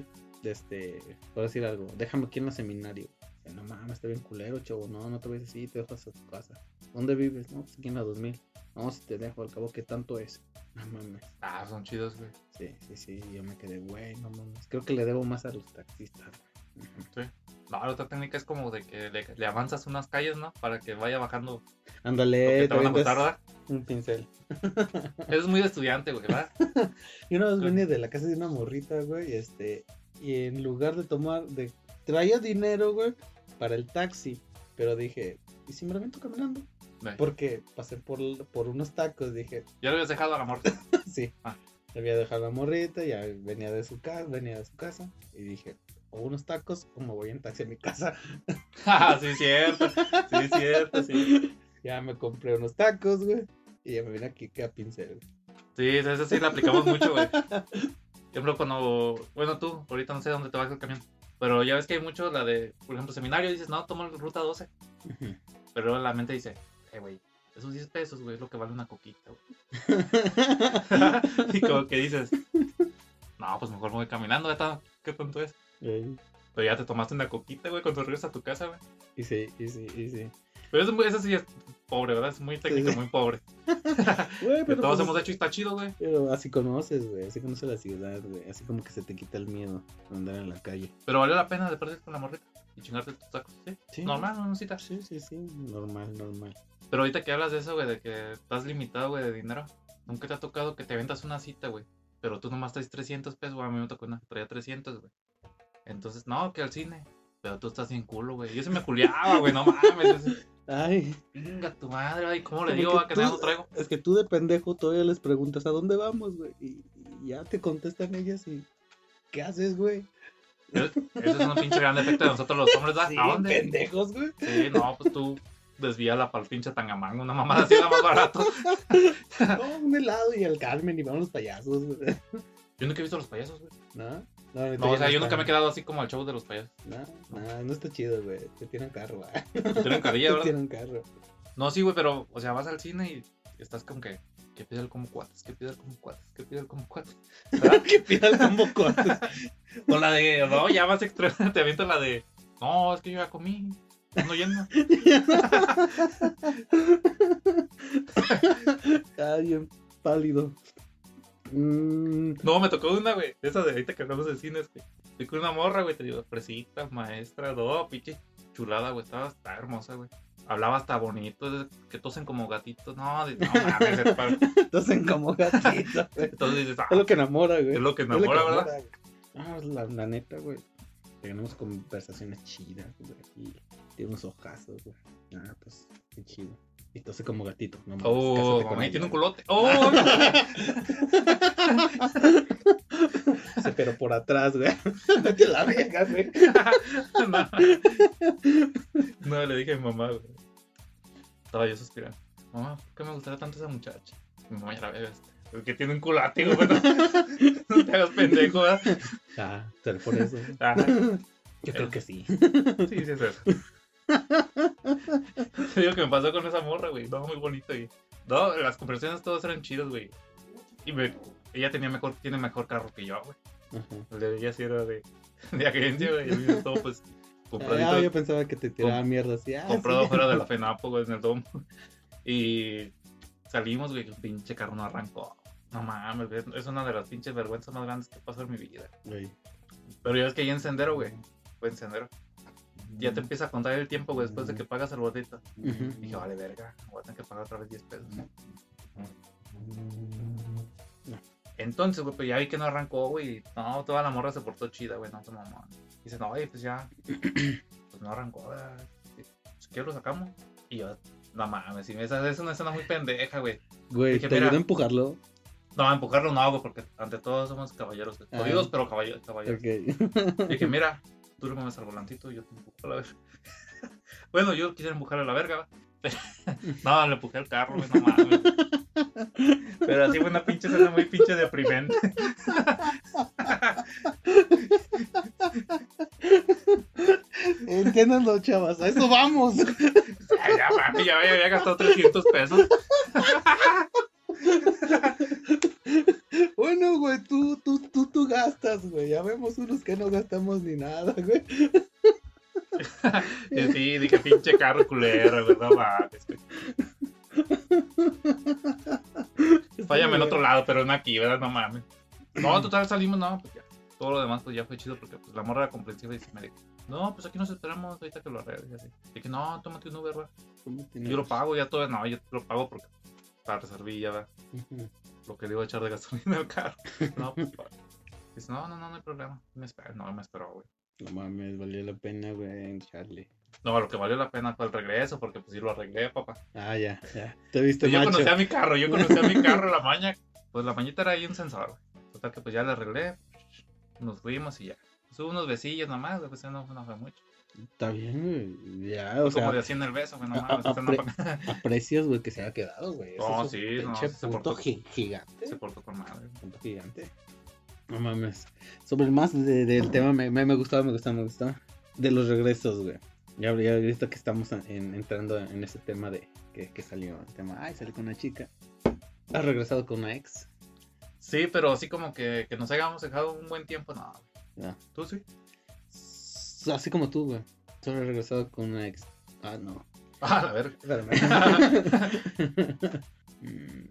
este, puedo decir algo, déjame aquí en el seminario. No mames, está bien culero, chavo, no, no te vayas así, te dejas a tu casa. ¿Dónde vives? No, pues aquí en la 2000. No, si te dejo, al cabo, ¿qué tanto es? No mames. Ah, son chidos, güey. Sí, sí, sí, yo me quedé, güey, no mames. Creo que le debo más a los taxistas. güey. Ujú. No, la otra técnica es como de que le, le avanzas unas calles, ¿no? Para que vaya bajando Ándale, te van a gustar, ¿verdad? un pincel. Eso es muy de estudiante, güey, ¿verdad? Y una vez venía de la casa de una morrita, güey, este, y en lugar de tomar, de, traía dinero, güey, para el taxi, pero dije, ¿y si me lo caminando? Ve, Porque pasé por, por unos tacos, dije, Ya lo habías dejado al amor. sí, Ah. le había dejado la morrita, ya venía de su casa, venía de su casa, y dije, o unos tacos, o me voy en taxi a mi casa. Ah, sí, cierto. Sí, cierto, sí. Ya me compré unos tacos, güey, y ya me vine aquí que a pincel, güey. Sí, eso sí la aplicamos mucho, güey. Por ejemplo, cuando. Bueno, tú, ahorita no sé dónde te vas el camión. Pero ya ves que hay mucho la de, por ejemplo, seminario, dices, no, toma ruta 12. Ujú. Pero luego la mente dice, eh, güey, esos 10 pesos, güey, es lo que vale una coquita, güey. y como que dices, no, pues mejor me voy caminando, está, ¿qué tonto es? Pero ya te tomaste una coquita, güey, cuando regresas a tu casa, güey. Y sí, y sí, y sí. Pero eso, eso sí es pobre, ¿verdad? Es muy técnico, sí. muy pobre. Güey, pero, todos pues, hemos hecho y está chido, güey. pero así conoces, güey. Así conoces la ciudad, güey. Así como que se te quita el miedo de andar en la calle. Pero valió la pena de perder con la morrita y chingarte tus tacos, ¿sí? Sí. Normal, no necesita. Sí, sí, sí. Normal, normal. Pero ahorita que hablas de eso, güey, de que estás limitado, güey, de dinero, nunca te ha tocado que te ventas una cita, güey. Pero tú nomás traes 300 pesos, güey. A mí me tocó una que traía 300, güey. Entonces, no, que al cine. Pero tú estás bien culo, güey. Yo se me culiaba, güey, no mames. Ay, Venga tu madre, ay, ¿cómo le digo que a que tú- no traigo? es que tú de pendejo todavía les preguntas a dónde vamos, güey. Y, y ya te contestan ellas y. ¿Qué haces, güey? Ese es un pinche gran defecto de nosotros los hombres, ¿verdad? Sí, ¿A dónde? pendejos, güey. Sí, no, pues tú desvíala para el pinche Tangamanga, una mamada así era más barato. No, un helado y el Carmen y vamos los payasos, güey. Yo nunca he visto a los payasos, güey. ¿No? No, o sea, yo está. nunca me he quedado así como al show de los payasos. No, no, no está chido, güey. Te tienen carro, güey. Tienen carilla, Te ¿verdad? tienen carro. No, sí, güey, pero, o sea, vas al cine y estás como que, que pide el como cuates, que pide el como cuates, que pide el como cuates. Que pida el combo cuates. O la de, no, ya más extrema, te avientas la de, no, es que yo ya comí, ando yendo. Ay, bien pálido. Mm, No, me tocó una, güey, esa de ahorita que hablamos de cines, güey. Fui con una morra, güey, te digo, fresita, maestra, no, pinche chulada, güey, estaba, estaba hermosa, güey. Hablaba hasta bonito, que tosen como gatitos, no, de- no mames, Tosen como gatito, güey. entonces dices, ah, Es lo que enamora, güey. es lo que lo enamora, que ¿verdad? enamora. Ah, la, la neta, güey. Tenemos conversaciones chidas, güey. Y tiene unos ojazos, güey. Ah, pues, qué chido. Y tose como gatito, no mames, Oh, con ella, tiene un culote. Oh, Sí, pero por atrás, güey. Vete a la verga, güey. no. No, le dije a mi mamá, güey. Estaba yo suspirando. Mamá, ¿por qué me gustaría tanto esa muchacha? Mi mamá ya la ve, este, porque tiene un culate, güey. No, no te hagas pendejo, ¿verdad? Ah, será por eso. Ah, Yo creo que sí. sí, sí, es eso. Te digo que me pasó con esa morra, güey. No, muy bonito, güey. No, las conversaciones todas eran chidas, güey. Y me- ella tenía mejor, tiene mejor carro que yo, güey. El de ella sí era de, de agencia, güey. Y me todo, pues, compradito. Ah, yo pensaba que te tiraba mierda así. Ah, comprado sí. fuera de la FENAPO, güey, en el domo. Y salimos, güey, que el pinche carro no arrancó. No mames, güey, es una de las pinches vergüenzas más grandes que pasó en mi vida. Güey. Pero ya es que ahí en Sendero, güey, fue en Sendero. Ya te empieza a contar el tiempo, güey, después de que pagas el boleto. Ujú. Dije, vale, verga, voy a tener que pagar otra vez 10 pesos. Entonces, güey, pues ya vi que no arrancó, güey. No, toda la morra se portó chida, güey, no, tu mamá. Dice, no, oye, pues ya, pues no arrancó, ¿verdad? Pues, ¿qué lo sacamos? Y yo, no mames, si me esa es una escena muy pendeja, güey. Güey, Dije, ¿te mira. ayuda a empujarlo? No, empujarlo no hago porque ante todo somos caballeros, güey. Ah. Jodidos, pero caballeros. caballeros. Dije, mira, tú le mueves al volantito y yo te empujo a la verga. bueno, yo quisiera empujar a la verga, ¿va? no, le empujé al carro, güey, no mames. Pero así fue una pinche escena muy pinche deprimente. Entiéndanlo, chavas. A eso vamos. Ay, ya, papi, ya había gastado 300 pesos. Bueno, güey, tú, tú, tú, tú gastas, güey. Ya vemos unos que no gastamos ni nada, güey. Sí, dije, pinche carro culero, güey, no mames, güey. Fállame en otro lado, pero no aquí, ¿verdad? No mames. No, total, salimos, no, pues ya. Todo lo demás, pues ya fue chido porque pues, la morra era comprensiva y sí me dijo, no, pues aquí nos esperamos ahorita que lo arregles. así. Dije, no, tómate un Uber, güey. Yo lo pago, ya todo, no, yo lo pago porque para reservilla, ¿verdad? Ujú. Lo que le iba a echar de gasolina al carro. No, pues, Dice, no, no, no, no hay problema. Me espera. No, me esperó, güey. No mames, valió la pena, güey, Charlie. No, lo que valió la pena fue el regreso, porque pues sí lo arreglé, papá. Ah, ya, ya. Te viste yo macho. conocía mi carro, yo conocía mi carro, la maña. Pues la mañita era ahí un sensor, güey. Total que pues ya le arreglé. Nos fuimos y ya. Pues, hubo unos besillos nomás, pues no, no fue mucho. Está bien, güey. Ya, o sea, como de en el beso, güey, no mames. apre- aprecias, güey, que se haya quedado, güey. No, sí, no, se portó- gi- gigante. Se portó con madre. güey. Punto gigante. No mames. Sobre el más de- del tema, me, me, me gustaba, me gustaba, me gustaba. De los regresos, güey. Ya, ya visto que estamos en- en- entrando en ese tema de que, que salió el tema, ay, salí con una chica. ¿Has regresado con una ex? Sí, pero así como que, que nos hayamos dejado un buen tiempo, no. No. ¿Tú sí? Así como tú, güey. Solo he regresado con una ex. Ah, no. Ah, a ver. Espérame. Mm,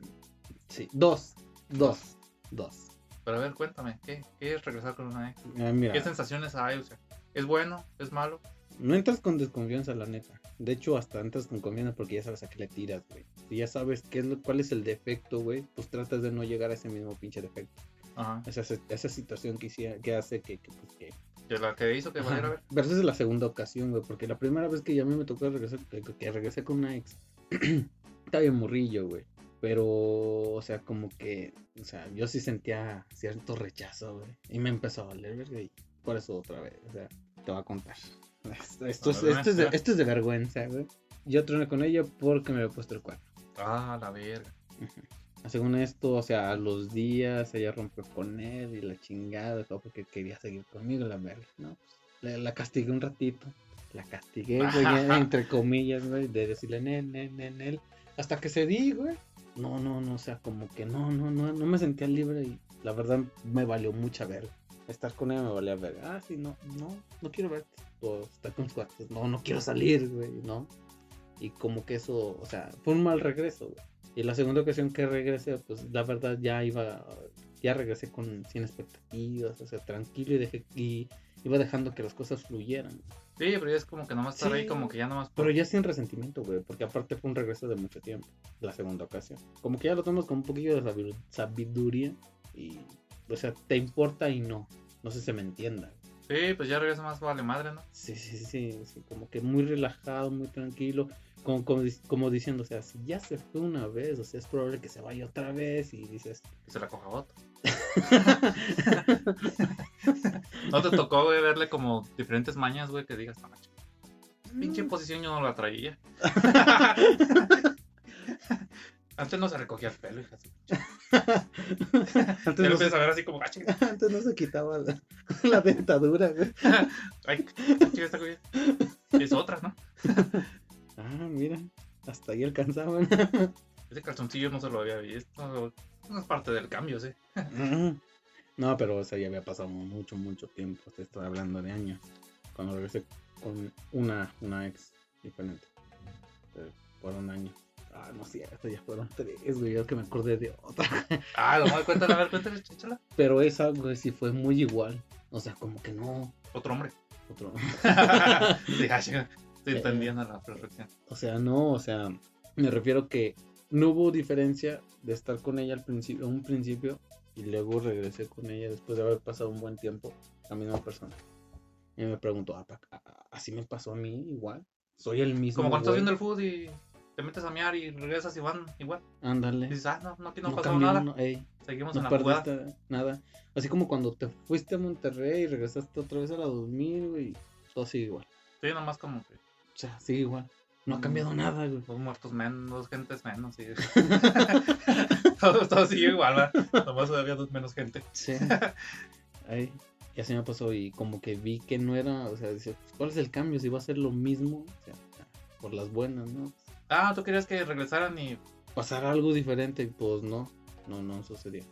sí, dos. Dos. Dos. Pero a ver, cuéntame, ¿qué, qué es regresar con una ex? Ah, mira, ¿Qué sensaciones hay? O sea, ¿es bueno? ¿Es malo? no entras con desconfianza, la neta. De hecho, hasta entras con confianza porque ya sabes a qué le tiras, güey. Si ya sabes qué es lo, cuál es el defecto, güey, pues tratas de no llegar a ese mismo pinche defecto. Ajá. Esa, esa situación que, hiciera- que hace que, que, pues, que De la que hizo que valiera a ver. Pero esa es la segunda ocasión, güey, porque la primera vez que ya a mí me tocó regresar, que, que regresé con una ex, estaba bien morrillo, güey. Pero, o sea, como que, o sea, yo sí sentía cierto rechazo, güey. Y me empezó a valer, verga, y por eso otra vez, o sea, te voy a contar. Esto, esto es, esto, es de, esto es de vergüenza, güey. Yo troné con ella porque me había puesto el cuerno. Ah, la verga. Según esto, o sea, a los días ella rompió con él y la chingada, todo porque quería seguir conmigo, la verga, ¿no? La, la castigué un ratito, la castigué, güey, entre comillas, güey, de decirle nel, nel, nel, nel, hasta que se di, güey. No, no, no, o sea, como que no, no, no, no me sentía libre y la verdad me valió mucha verga. Estar con ella me valía verga. Ah, sí, no, no, no quiero verte. O estar con cuates. No, no quiero salir, güey, ¿no? Y como que eso, o sea, fue un mal regreso, güey. Y la segunda ocasión que regresé, pues la verdad ya iba, ya regresé con sin expectativas, o sea, tranquilo y dejé y iba dejando que las cosas fluyeran. Sí, pero ya es como que nomás estar Sí. ahí, como que ya nomás. Pero ya sin resentimiento, güey, porque aparte fue un regreso de mucho tiempo, la segunda ocasión. Como que ya lo tomas con un poquillo de sabi- sabiduría y, o sea, te importa y no. No sé si se me entienda. Sí, pues ya regresa más vale madre, ¿no? Sí, sí, sí, sí, como que muy relajado, muy tranquilo, como, como, como diciendo, o sea, si ya se fue una vez, o sea, es probable que se vaya otra vez y dices, Que se la coja otro. ¿No te tocó, güey, verle como diferentes mañas, güey, que digas, pinche posición yo no la traía? Antes no se recogía el pelo, hija. antes, no se, así como, ah, antes no se quitaba la, la dentadura, güey. ay, chinga, esta. Es otra, ¿no? Ah, mira, hasta ahí alcanzaban. Ese calzoncillo no se lo había visto. No es parte del cambio, sí. No, pero o sea, ya había pasado mucho, mucho tiempo. Te estoy hablando de años. Cuando regresé con una, una ex diferente. Eh, Por un año. Ah, no es cierto, ya fueron tres, güey. Es que me acordé de otra. Ah, no, cuéntale, a ver, cuéntale, échala. Pero esa, güey, sí fue muy igual. O sea, como que no. Otro hombre. Otro. Sí, ah, chinga, Estoy entendiendo la perfección. O sea, no, o sea, me refiero que no hubo diferencia de estar con ella al principio, un principio, y luego regresé con ella después de haber pasado un buen tiempo, la misma persona. Y me preguntó, "Ah, ¿así me pasó a mí igual? ¿Soy el mismo? Como cuando estás güey?" viendo el fútbol y te metes a mear y regresas y van igual. Ándale. Dices, ah, no, no, aquí no, no pasó nada. no, ey, Seguimos no en la jugada. nada. Así como cuando te fuiste a Monterrey y regresaste otra vez a la 2000, güey, todo sigue igual. Sí, nomás como que O sea, sigue igual. No ha cambiado nada, güey. dos muertos menos, dos gentes menos. Sí. todo, todo sigue igual, ¿verdad? Nomás había dos menos gente. Sí. Ay, y así me pasó y como que vi que no era, o sea, dice, pues, ¿cuál es el cambio? Si va a ser lo mismo, o sea, por las buenas, ¿no? Ah, tú querías que regresaran y. Pasar algo diferente, y pues no, no, no sucedió.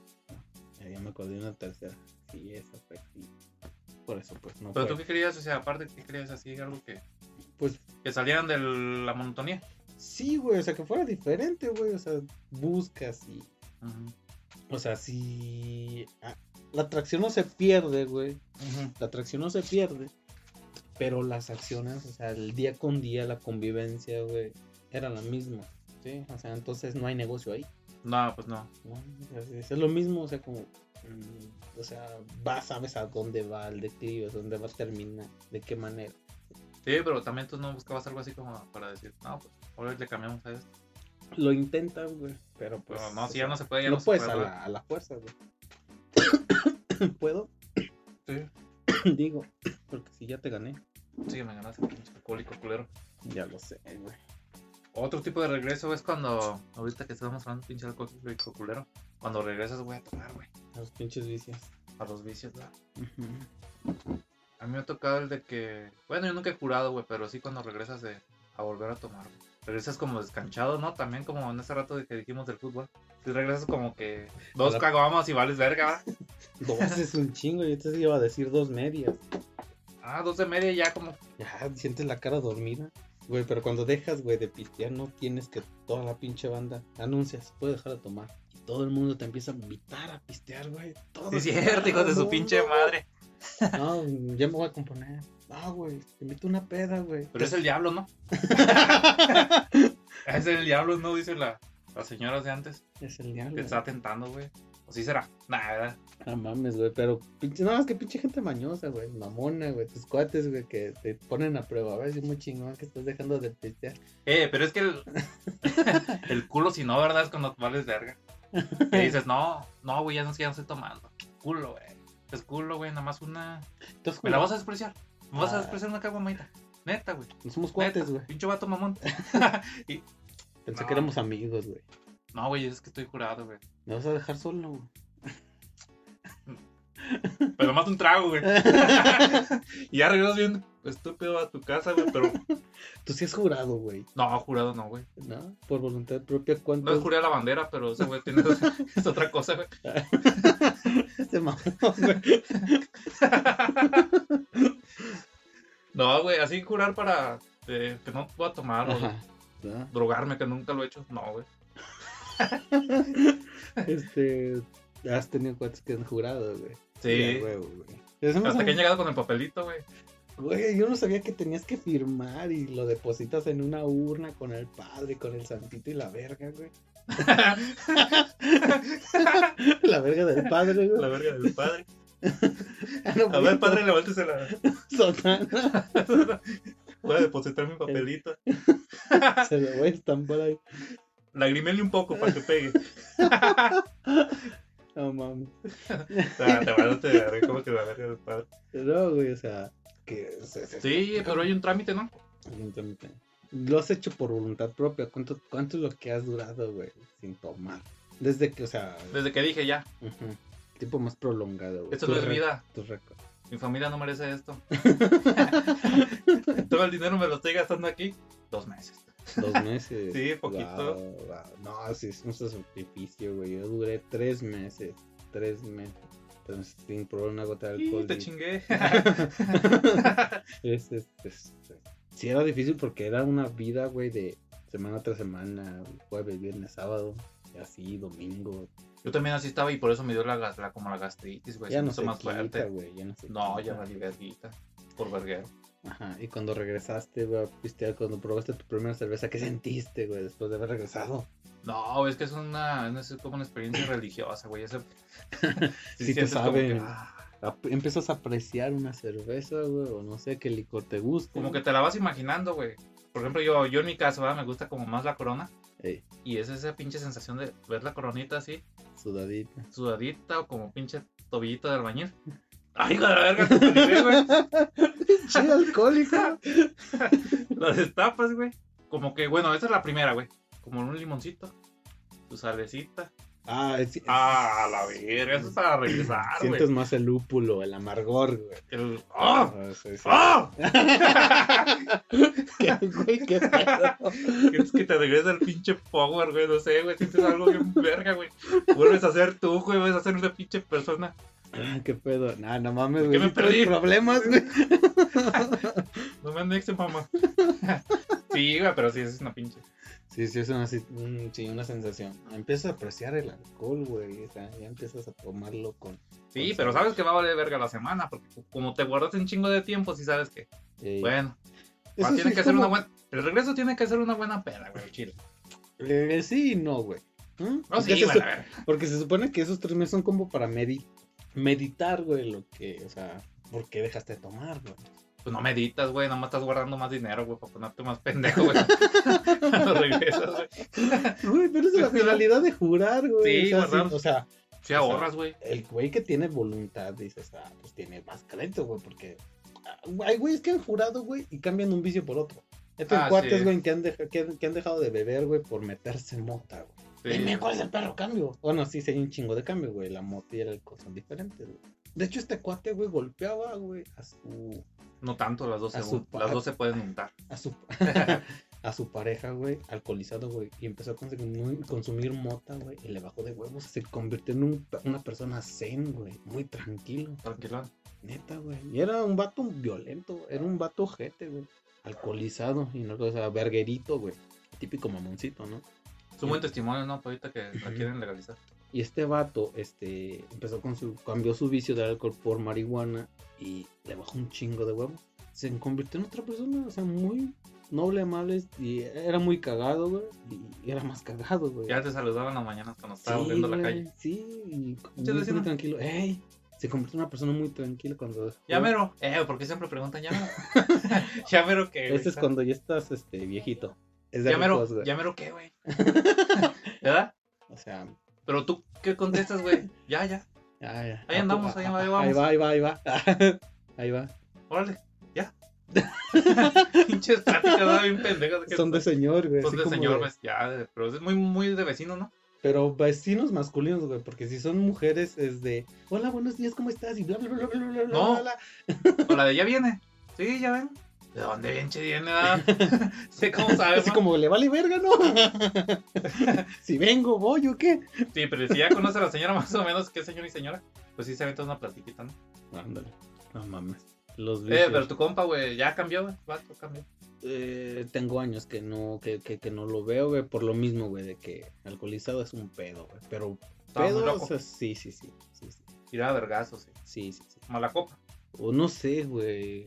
Ya- Ya me acordé de una tercera. Sí, esa fue. sí. Por eso, pues no Pero fue. tú qué querías, o sea, aparte, ¿qué querías así? Algo que, Pues que salieran de la monotonía. sí, güey, o sea, que fuera diferente, güey, o sea, buscas y. O sea, si. ah, la atracción no se pierde, güey. La atracción no se pierde, pero las acciones, o sea, el día con día, la convivencia, güey, era la misma, ¿sí? O sea, entonces no hay negocio ahí, No, pues no. es, es lo mismo, o sea, como, mm, o sea, vas, sabes a dónde va el declive, dónde va a terminar, de qué manera. Sí, pero también tú no buscabas algo así como para decir, no, pues ahora le cambiamos a esto. Lo intentan, güey, pero pues... Pero no, si ya no se puede, ya no no, se puedes puede. a la, a la fuerza, güey. ¿Puedo? Sí, Digo, porque si ya te gané, sí, me ganaste, alcohólico culero. ya lo sé, güey. Otro tipo de regreso es cuando, ahorita que estamos hablando pinche alcohólico culero, cuando regresas, güey, a tomar, güey, Los pinches vicios. a los vicios, ¿verdad? Ujú. A mí me ha tocado el de que. Bueno, yo nunca he jurado, güey, pero sí cuando regresas de a volver a tomar. güey. Regresas como descanchado, ¿no? También como en ese rato de que dijimos del fútbol. Si regresas como que dos Hola. caguamas y vales verga. Dos es un chingo, yo te iba a decir dos medias. Ah, dos de media ya como. Ya, sientes la cara dormida. Güey, pero cuando dejas, güey, de pistear, no tienes que toda la pinche banda anuncias, puede dejar de tomar. Y todo el mundo te empieza a invitar a pistear, güey. Todo Sí, es cierto, hijos de su mundo, pinche madre. No, ya me voy a componer. No, güey, te invito una peda, güey. Pero es el diablo, ¿no? es el diablo, ¿no? Dice la, las señoras de antes. Es el Te diablo. está tentando, güey. O sí será. ¿verdad? No mames, güey, pero pinche, no, es que pinche gente mañosa, güey, mamona, güey, tus cuates, güey, que te ponen a prueba, a ver si es muy chingón que estás dejando de pistear. Eh, pero es que el, el culo, si no, ¿verdad? Es cuando vales verga. Que dices, no, no, güey, ya no, ya no estoy tomando. Culo, güey. Es culo, güey, nada más una. Me la vas a despreciar. Me vas a Ah. despreciar una caguamita. Neta, güey. somos Neta, cuates, güey. Pinche vato mamón. Pensé No. que éramos amigos, güey. No, güey, es que estoy jurado, güey. ¿Me vas a dejar solo, güey? Pero más un trago, güey. y ya regresas bien estúpido a tu casa, güey. Pero Tú sí has jurado, güey, no, jurado no, güey. ¿no? Por voluntad propia, No ¿cuánto? es juré a la bandera, pero ese güey tiene es otra cosa, güey. Este mamón, güey. No, güey, así jurar para eh, que no pueda tomar o. ¿no? drogarme, que nunca lo he hecho. No, güey. Este, has tenido cuates que han jurado, güey. Sí. Güey. Me Hasta que han llegado con el papelito, güey. Güey, yo no sabía que tenías que firmar y lo depositas en una urna con el padre, con el santito y la verga, güey. La verga del padre, güey. La verga del padre. No, A ver, padre, levántese la. Sotana. Voy a depositar mi papelito. Se lo voy a estampar ahí. Lagrimele un poco para que pegue. No mames. Ah, te a ver como que la verga del padre. No, güey, o sea, que. se- se- Sí, pero hay un trámite, ¿no? Evidentemente. Lo has hecho por voluntad propia. ¿Cuánto, cuánto es lo que has durado, güey, sin tomar? Desde que, o sea, Desde que dije ya, ujú, tiempo más prolongado, güey. esto Tu no es vida. Tu récord. Mi familia no merece esto. Todo el dinero me lo estoy gastando aquí. Dos meses. Dos meses. Sí, poquito. Guau, guau. No, sí, es un sacrificio, güey. Yo duré tres meses. Tres meses. Entonces, sin probar una gota de Y alcohol. te ni- chingué. es, es, es- sí era difícil porque era una vida, güey, de semana tras semana, jueves, viernes, sábado, y así, domingo. Yo también así estaba y por eso me dio la, la- como la gastritis, güey. ya no hizo se más quita, fuerte. güey, ya no se No, quita. ya valí verguita. Por verguero. Ajá, y cuando regresaste, güey, pistear, cuando probaste tu primera cerveza, ¿qué sentiste, güey, después de haber regresado? No, es que es una, es como una experiencia religiosa, güey. Sí te sabe. que, ah, ¿Empiezas a apreciar una cerveza, güey, o no sé qué licor te gusta? como que te la vas imaginando, güey. Por ejemplo, yo, yo en mi caso, ¿verdad? me gusta como más la corona. Ey, Y es esa pinche sensación de ver la coronita así, sudadita. sudadita o como pinche tobillito de albañil. Ay, hijo de la verga, pegué, güey. ¡Sí, alcohólico! Las destapas, güey. Como que, bueno, esta es la primera, güey. Como un limoncito, tu salecita. Ah, es- Ah, la verga, eso es para regresar, sientes güey. más el lúpulo, el amargor, güey. El... Sí, sí. ¡Ah! ¿Qué, güey, qué pedo? Es que te regresa el pinche power, güey, no sé, güey, sientes algo bien verga, güey. Vuelves a ser tú, güey, vuelves a ser una pinche persona. Ah, qué pedo. Nah, no mames, ¿Por güey. qué me sí perdí? problemas, güey. No me anexen, mamá. Sí, güey, pero sí, es una pinche. Sí, sí, es una, sí, sí, una sensación. Empiezas a apreciar el alcohol, güey. O sea, ya empiezas a tomarlo con. Sí, con pero sabes que va a valer verga la semana, porque como te guardas un chingo de tiempo, sí sabes que, Eh, bueno, va, sí tiene que ser como- una buena. El regreso tiene que ser una buena peda, güey, chile. Eh, sí y no, güey. ¿Mm? No, Porque sí, se güey, su- a ver. Porque se supone que esos tres meses son como para medi- meditar, güey, lo que, o sea, ¿por qué dejaste de tomar, güey? Pues no meditas, güey, nomás estás guardando más dinero, güey, para ponerte más pendejo, güey. Cuando regresas, güey. Güey, pero es la finalidad de jurar, güey. Sí, o sea, sí, o sea, Si ahorras, güey. el güey que tiene voluntad, dices, ah, pues tiene más crédito, güey, porque ah, hay güeyes que han jurado, güey, y cambian un vicio por otro. Estos Ah, cuates, sí. güey, que han, que, han- que han dejado de beber, güey, por meterse mota, güey. Sí. Dime cuál es el perro cambio. Bueno, sí, sí hay un chingo de cambio, güey. La mota y el alcohol son diferentes, güey. De hecho, este cuate, güey, golpeaba, güey, a su, No tanto, las dos, A se, las dos se pueden untar. a su, a su pareja, güey, alcoholizado, güey, y empezó a consumir, consumir mota, güey, y le bajó de huevos, se convirtió en un- una persona zen, güey, muy tranquilo, Tranquilo. neta, güey. Y era un vato violento, era un vato ojete, güey, alcoholizado, y no, o sea, verguerito, güey, típico mamoncito, ¿no? Es un buen testimonio, ¿no? Pues ahorita que la quieren legalizar. Y este vato, este, empezó con su, cambió su vicio del alcohol por marihuana y le bajó un chingo de huevo. Se convirtió en otra persona, o sea, muy noble, amable y era muy cagado, güey. Y era más cagado, güey. Ya te saludaban las mañanas cuando estaba Sí, volviendo a la calle. Sí, y muy, muy tranquilo. ¡Ey! Se convirtió en una persona muy tranquila cuando. Ya mero. Eh, ¿por qué siempre preguntan ya mero? ya mero qué, güey? Ese es cuando ya estás este, viejito. Es de Ya mero, güey. ya mero qué, güey. ¿Verdad? O sea, Pero tú, ¿qué contestas, güey? Ya, ya. ya, ya. Ahí andamos, ahí ahí vamos. Ahí va, ahí va, ahí va. ahí va. Órale, ya. Pinches pláticas, bien pendejas. Son de señor, güey. son de señor, pues, ya. Pero es muy, muy de vecino, ¿no? Pero vecinos masculinos, güey, porque si son mujeres es de, hola, buenos días, ¿cómo estás? Y bla, bla, bla, bla, bla, bla, No. bla, bla. O la de ya viene. Sí, ya ven. ¿De dónde bien che viene? ah? sé cómo sabes. Así como le vale verga, ¿no? si vengo, voy o qué. Sí, pero si ya conoce a la señora más o menos, ¿qué señor y señora? Pues sí se aventa una platiquita, ¿no? Ándale, no mames. Los Eh, pero tu compa, güey, ya cambió, güey. Vato, cambió. Eh, tengo años que no, que, que, que no lo veo, güey, por lo mismo, güey, de que alcoholizado es un pedo, güey. Pero pedo, o sea, sí, sí, sí, sí, sí, Tiraba vergazos, sí. sí, sí, sí. Mala copa. O no sé, güey.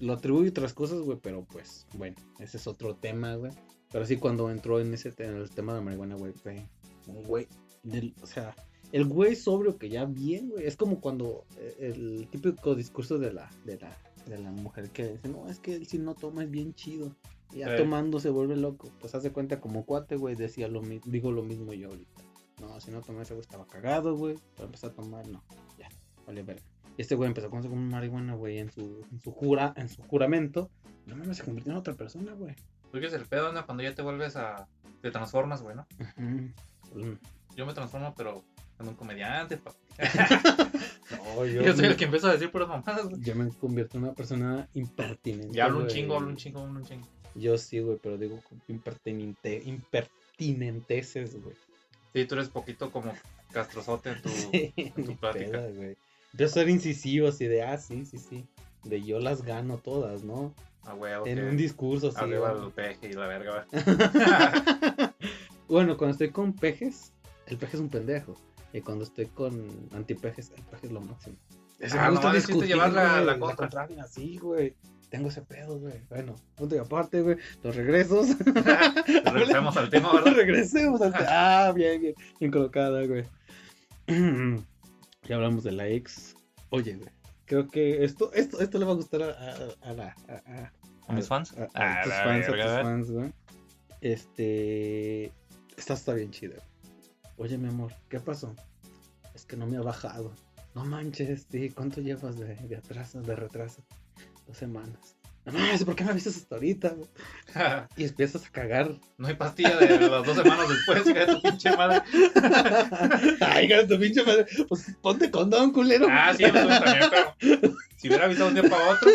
Lo atribuyo a otras cosas, güey, pero pues, bueno, ese es otro tema, güey. Pero sí, cuando entró en ese en el tema de la marihuana, güey, fue un güey. del- o sea, el güey sobrio que ya bien, güey. Es como cuando eh, el típico discurso de la, de la, de la mujer que dice, no, es que él si no toma es bien chido. Y ya Sí. tomando se vuelve loco. Pues hace cuenta como cuate, güey, decía lo mismo, digo lo mismo yo ahorita. No, si no tomaba ese güey estaba cagado, güey. Para empezar a tomar, no, ya, vale verga. Este güey empezó a consumir marihuana, güey, en su, en su jura, en su juramento. No mames, se convirtió en otra persona, güey. Porque es el pedo, ¿no? Cuando ya te vuelves a. Te transformas, güey, ¿no? Mm. Yo me transformo, pero en un comediante, pa. No, yo, Yo soy me, el que empiezo a decir puras mamadas, güey. yo me convierto en una persona impertinente. Ya hablo un chingo, hablo un chingo, hablo un chingo. Yo sí, güey, pero digo impertinente, impertinenteces, güey. Sí, tú eres poquito como castrozote en tu. Sí, tu plática. pedo, güey. Yo ser incisivo así de, ah, sí, sí, sí. De yo las gano todas, ¿no? A huevo, En un discurso así. Arriba el peje y la verga, bueno, cuando estoy con pejes, el peje es un pendejo. Y cuando estoy con antipejes, el peje es lo máximo. Ese Ah, me gusta necesito llevar la- güey, la contra. contraria, sí, güey. Tengo ese pedo, güey. Bueno, punto y aparte, güey. Los regresos. Regresemos al tema, ¿verdad? Regresemos al te- Ah, bien, bien. Bien colocada, güey. ya hablamos de la ex. Oye, güey. Creo que esto, esto, esto le va a gustar a, a, a la. A, a- ¿A mis fans? A, Ah, tus fans, a tus fans, güey. Este. Esta está bien chida. Oye, mi amor, ¿qué pasó? Es que no me ha bajado. No manches, sí. ¿Cuánto llevas de, de atraso, de retraso? Dos semanas. No ¿por qué me avisas hasta ahorita? Y empiezas a cagar. No hay pastilla de las dos semanas después, de tu pinche madre. Ay, de tu pinche madre. Pues ponte condón, culero. Ah, sí, pues también, pero si hubiera avisado un día para otro,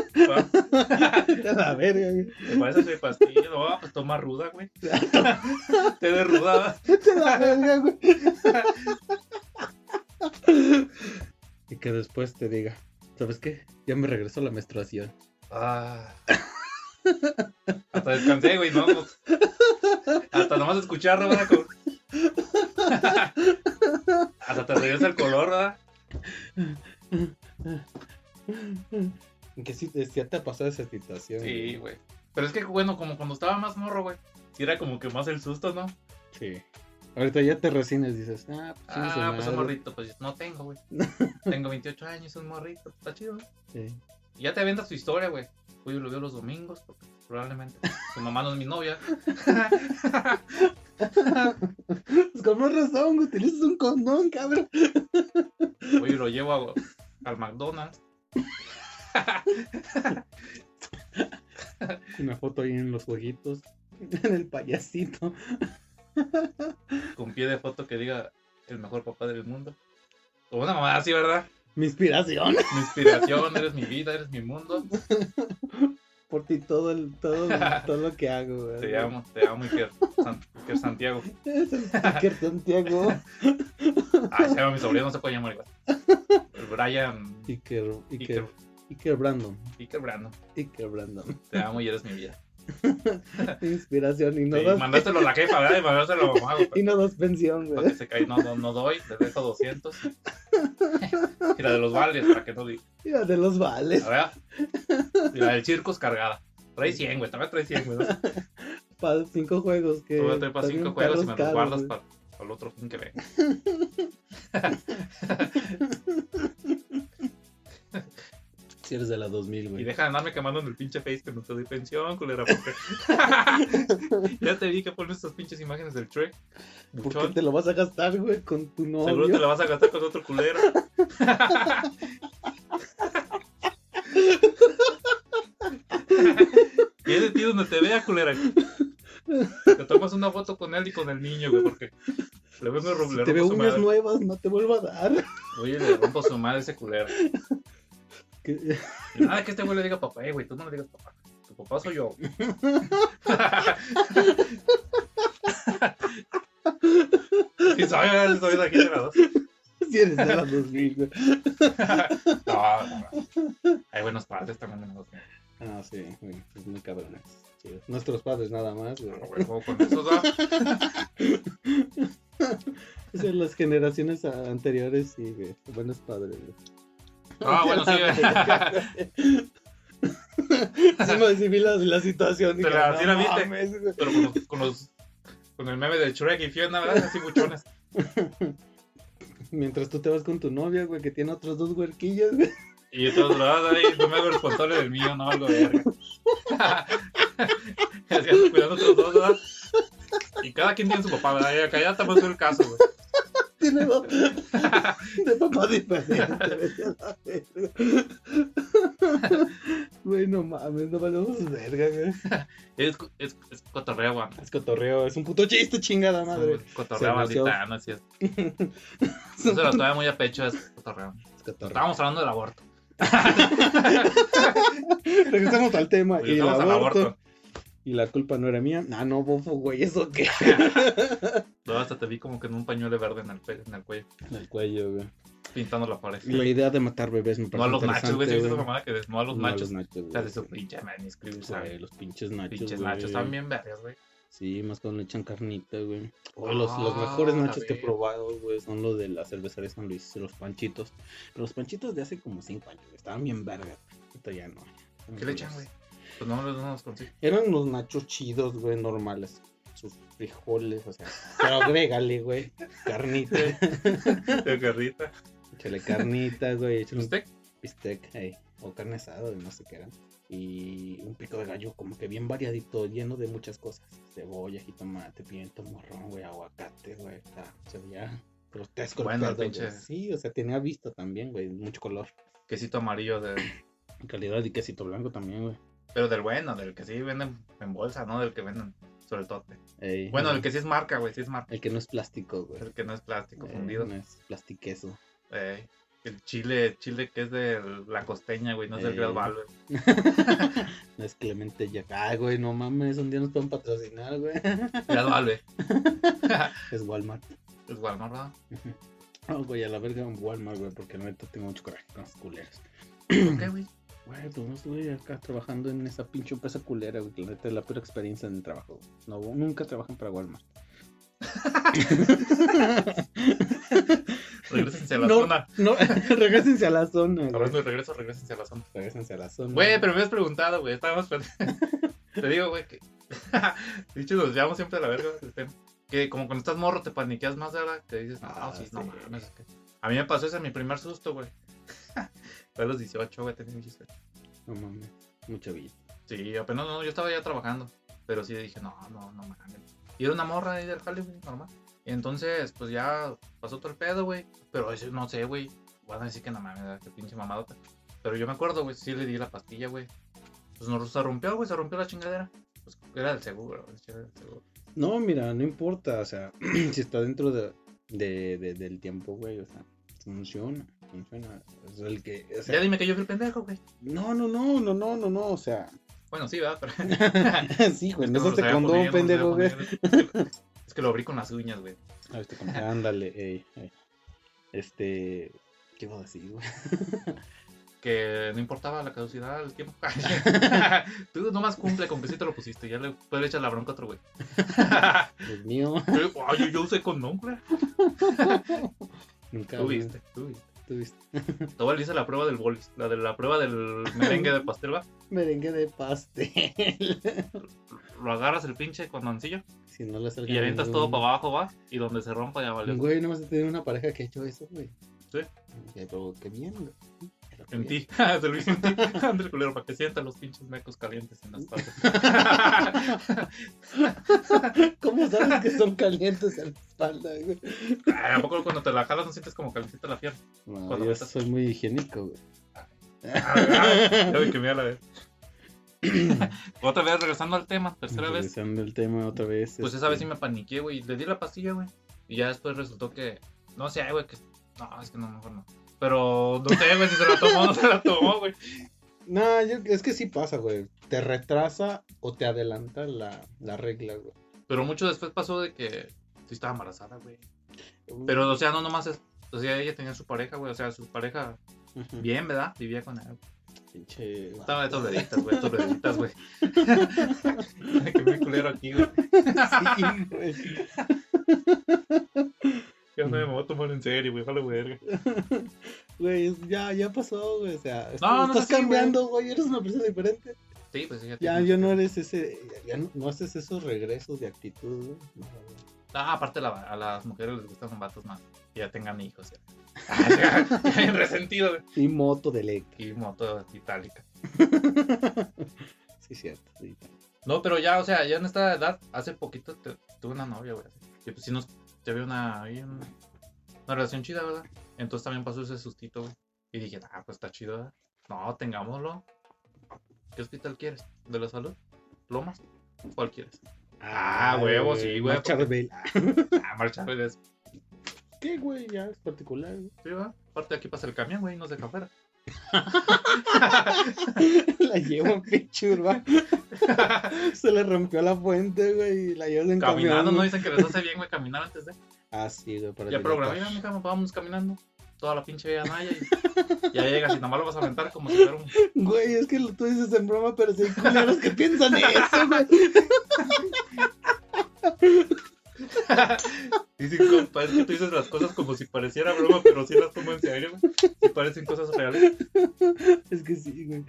a la verga, güey. te parece de pastilla, no, pues toma ruda, güey. Te de ruda, a la verga, güey. Y que después te diga, ¿sabes qué? Ya me regresó la menstruación. Ah. Hasta descansé, güey, no, pues, Hasta nomás escucharlo, ¿verdad? Como- Hasta te regresa el color, ¿verdad? Que sí, te- sí te ha pasado esa situación. Sí, güey. Pero es que, bueno, como cuando estaba más morro, güey. Sí era como que más el susto, ¿no? Sí. Ahorita ya te resines, dices, ah, pues, Ah, pues un madre". morrito, pues no tengo, güey. Tengo 28 años, un morrito, está chido. güey. Sí. Y ya te avientas tu historia, güey. Uy, lo veo los domingos, porque probablemente su mamá no es mi novia. Pues con más razón, güey, utilizas un condón, cabrón. Uy, lo llevo a- al McDonald's. Una foto ahí en los jueguitos, en el payasito. con pie de foto que diga el mejor papá del mundo. O una mamá así, ¿verdad? Mi inspiración. mi inspiración, eres mi vida, eres mi mundo. Por ti todo, el, todo, todo lo que hago, güey. Te amo, te amo, Iker, San- Iker Santiago. Iker Santiago. Ay, se llama mi sobrino, no se puede llamar igual. El Brian Iker, Iker, Iker, Iker Brandon. Iker Brando. Iker Brandon. Te amo y eres mi vida. Inspiración y no, Sí, das, mandárselo a la jefa, ¿verdad? Y mandárselo a mamá, güey, y no das pensión, güey. no, no, no doy, te dejo 200. Y la de los vales, para que no diga. Mira, de los vales. A ver. Y la del circus cargada. Trae 100, güey, también trae 100, güey. Para cinco juegos. Que Tú voy a traer para también 5 juegos y me los guardas caros, para, el otro fin que venga. Si eres de la 2000, Y güey. deja de andarme quemando en el pinche face que no te doy pensión, culera, porque... ya te vi que pones estas pinches imágenes del Trek. ¿Por qué te lo vas a gastar, güey, con tu novio? Seguro te la vas a gastar con otro culero. y es de ti donde te vea, culera. Te tomas una foto con él y con el niño, güey, porque le vengo a le Te veo madre. nuevas, no te vuelvo a dar. Oye, le rompo su madre a ese culero. Y nada que este güey le diga papá, eh, güey, tú no le digas papá. Tu papá soy yo. y soy, soy de aquí de la dos. Si eres de la 2000, güey. No, no, no. Hay buenos padres también en los Ah, sí, güey. Es muy cabrones. Chido. Nuestros padres nada más, güey. Pero, güey, como con esos, ¿va? O sea, las generaciones anteriores, sí, güey. Buenos padres, güey. Ah, bueno, sí. Sí, no, sí vi la, la situación. Te dije, la- no sí la viste. mames. Pero con los, con los. Con el meme de Shrek y Fiona, ¿verdad? Así buchones. Mientras tú te vas con tu novia, güey, que tiene otros dos huerquillos, güey. Y entonces, la verdad, ahí no me hago responsable del mío, no algo de verga. Cuidando otros dos, ¿verdad? Y cada quien tiene su papá, ¿verdad? Acá ya estamos en el caso, güey. Tiene dos de papá verga. Güey, no mames, no valemos verga, güey. Es, es, es cotorreo, güey. Es cotorreo, es un puto chiste, chingada madre. Es Cotorreo, maldita, no es cierto. No se lo toma muy a pecho, es cotorreo. Es cotorreo. Estábamos hablando del aborto. Regresamos al tema. Y el estamos al aborto. Y la culpa no era mía. Ah, no, bofo, güey, ¿eso qué? Luego hasta te vi como que en un pañuelo verde en el, pe- en el cuello, En el cuello, güey. pintando la pared. La idea de matar bebés me No a parece los nachos, güey. ¿sí esa güey. mamada que des- no a los No a nachos. los nachos, O sea, de güey. su pinche manuscrito, Güey, los pinches nachos. Pinches güey. nachos también vergas, güey. Sí, más cuando le echan carnita, güey. Oh, los, los mejores nachos que he probado, güey, son los de la cervecería San Luis, los panchitos. Pero los panchitos de hace como 5 años, güey, estaban bien vergas. Ahorita ya no. ¿Qué le echan, güey? Pues no, no los consigo. Eran los nachos chidos, güey, normales. Sus frijoles, o sea. Pero agrégale, güey. Carnita. De carrita. Échale carnita, güey. Échale bistec, ey, o carne asada, no sé qué eran. Y un pico de gallo como que bien variadito, lleno de muchas cosas. Cebolla, jitomate, pimiento morrón, güey, aguacate, güey. Se veía grotesco Bueno, el pinche-. Sí, o sea, tenía vista también, güey, mucho color. Quesito amarillo, de... Calidad y quesito blanco también, güey. Pero del bueno, del que sí venden en bolsa, ¿no? Del que venden sobre el tote. Ey, Bueno, ey. el que sí es marca, güey, sí es marca. El que no es plástico, güey. El que no es plástico Eh, fundido. no es plastiqueso. Eh, el chile, chile que es de la costeña, güey, no es del. Great Valve. No es Clemente ya. Ay, güey, no mames, un día nos pueden patrocinar, güey. Great Valve. es Walmart. Es Walmart, ¿verdad? No, güey, a la verga en Walmart, güey, porque la neta tengo mucho coraje con los culeros. ¿Por qué, güey? Güey, pues no estuve acá trabajando en esa pinche empresa culera, güey, la neta es la peor experiencia en el trabajo. No, nunca trabajan para Walmart. Regrésense a la no, zona. no, regresense a la zona. Hablando de regreso, regrésense a la zona. Regresense a la zona. Güey, pero me has preguntado, güey. Estábamos. Te digo, güey, que. Dicho, nos llevamos siempre a la verga. Que como cuando estás morro te paniqueas más, ¿verdad? Que dices, no, Ah, sí, no mames. A mí me pasó ese mi primer susto, güey. Fue a los 18, güey, tenía 18. No mames, mucha vida. Sí, apenas no, yo estaba ya trabajando. Pero sí dije, no, no, no mames. Y era una morra ahí del jale, güey, normal. Y entonces, pues ya pasó todo el pedo, güey. Pero eso no sé, güey. Van a decir que no mames, qué pinche mamadota. Pero yo me acuerdo, güey, sí le di la pastilla, güey. Pues no se rompió, güey, se rompió la chingadera. Pues era del seguro, güey, era del seguro. No, mira, no importa, o sea, si está dentro de, de- de- del tiempo, güey, o sea, Funciona, funciona. Es el que, o Ya dime que yo fui el pendejo, güey. no, no, no, no, no, no, no, o sea, Bueno, sí, ¿verdad? Pero... sí, güey, Es no se te no lo pendejo, güey. Es que lo abrí con las uñas, güey. A ver, te con- ándale, ey, ey. Este, ¿qué iba a decir, güey? Que no importaba la caducidad, el tiempo. Tú nomás cumple con que sí te lo pusiste. Ya le puedes echar la bronca a otro, güey. Dios mío, Ay, yo, yo usé condón, güey. Nunca. Tú viste, tú viste. Tú viste. Todavía le hice la prueba del bolis, la de la prueba del merengue de pastel, va. Merengue de pastel. Lo agarras el pinche condoncillo si no le y avientas todo para abajo, va. Y donde se rompa ya valió. Güey, no vas a tener una pareja que ha hecho eso, güey. Sí. Pero qué bien, güey. En ti, se lo hice en ti. Ándale, culero, para que sientan los pinches mecos calientes en las partes. ¿Cómo sabes que son calientes en la espalda, güey? ¿A poco cuando te la jalas no sientes como calentita la pierna? No, Cuando yo metas- soy muy higiénico, güey. Ya me quemé a la vez. Otra vez, regresando al tema, tercera vez. Regresando el tema otra vez. Pues esa vez sí este, me paniqué, güey. Le di la pastilla, güey. Y ya después resultó que. No sé, güey, que. No, es que no, mejor no. Pero no sé, güey, si se la tomó o no se la tomó, güey. No, yo- es que sí pasa, güey. Te retrasa o te adelanta la, la regla, güey. Pero mucho después pasó de que sí estaba embarazada, güey. Pero, o sea, no nomás es. O sea, ella tenía su pareja, güey. O sea, su pareja bien, ¿verdad? Vivía con él. Pinche. Estaba de tobleditas, güey, tobleditas, güey. muy culero aquí, güey. Sí, güey. Ya no me voy a tomar en serio, güey. Vale, verga. Güey, ya, ya pasó, güey. O sea, No, no estás cambiando, güey. Eres una persona diferente. Sí, pues sí, ya yo no eres ese. Ya, ya no, no haces esos regresos de actitud, güey. No, güey. Ah, aparte la- a las mujeres les gustan los vatos más. Que ya tengan hijos. Ya. Ya, resentido, güey. Y moto de electro. Y moto itálica. Sí, cierto. sí. No, pero ya, o sea, ya en esta edad, hace poquito te- tuve una novia, güey. Y pues sí nos, te había una, ahí una relación chida, ¿verdad? Entonces también pasó ese sustito, güey. Y dije, ah, pues está chido, ¿verdad? No, tengámoslo. ¿Qué hospital quieres? ¿De la salud? ¿Lomas? ¿Cuál quieres? Ah, huevo, sí, güey, Marcha porque-. Ah, marcha, güey. es- ¿Qué, güey? Ya es particular, güey. Sí, ¿verdad? Aparte aquí pasa el camión, güey, no se deja afuera. la llevo, pinche urba. Se le rompió la fuente, güey. Y la llevas en Caminando, camión, ¿no? Dicen que les hace bien, güey, caminar antes de. Ah, sí, güey. Para Ya programé, mira, mija, vamos caminando. Toda la pinche vida Naya y ya llegas y nomás lo vas a aventar como si fuera un. Güey, es que tú dices en broma, pero sí hay culeros que piensan eso, güey. Dicen, compa, es que tú dices las cosas como si pareciera broma, pero sí las tomo en serio, güey. Sí parecen cosas reales. Es que sí, güey.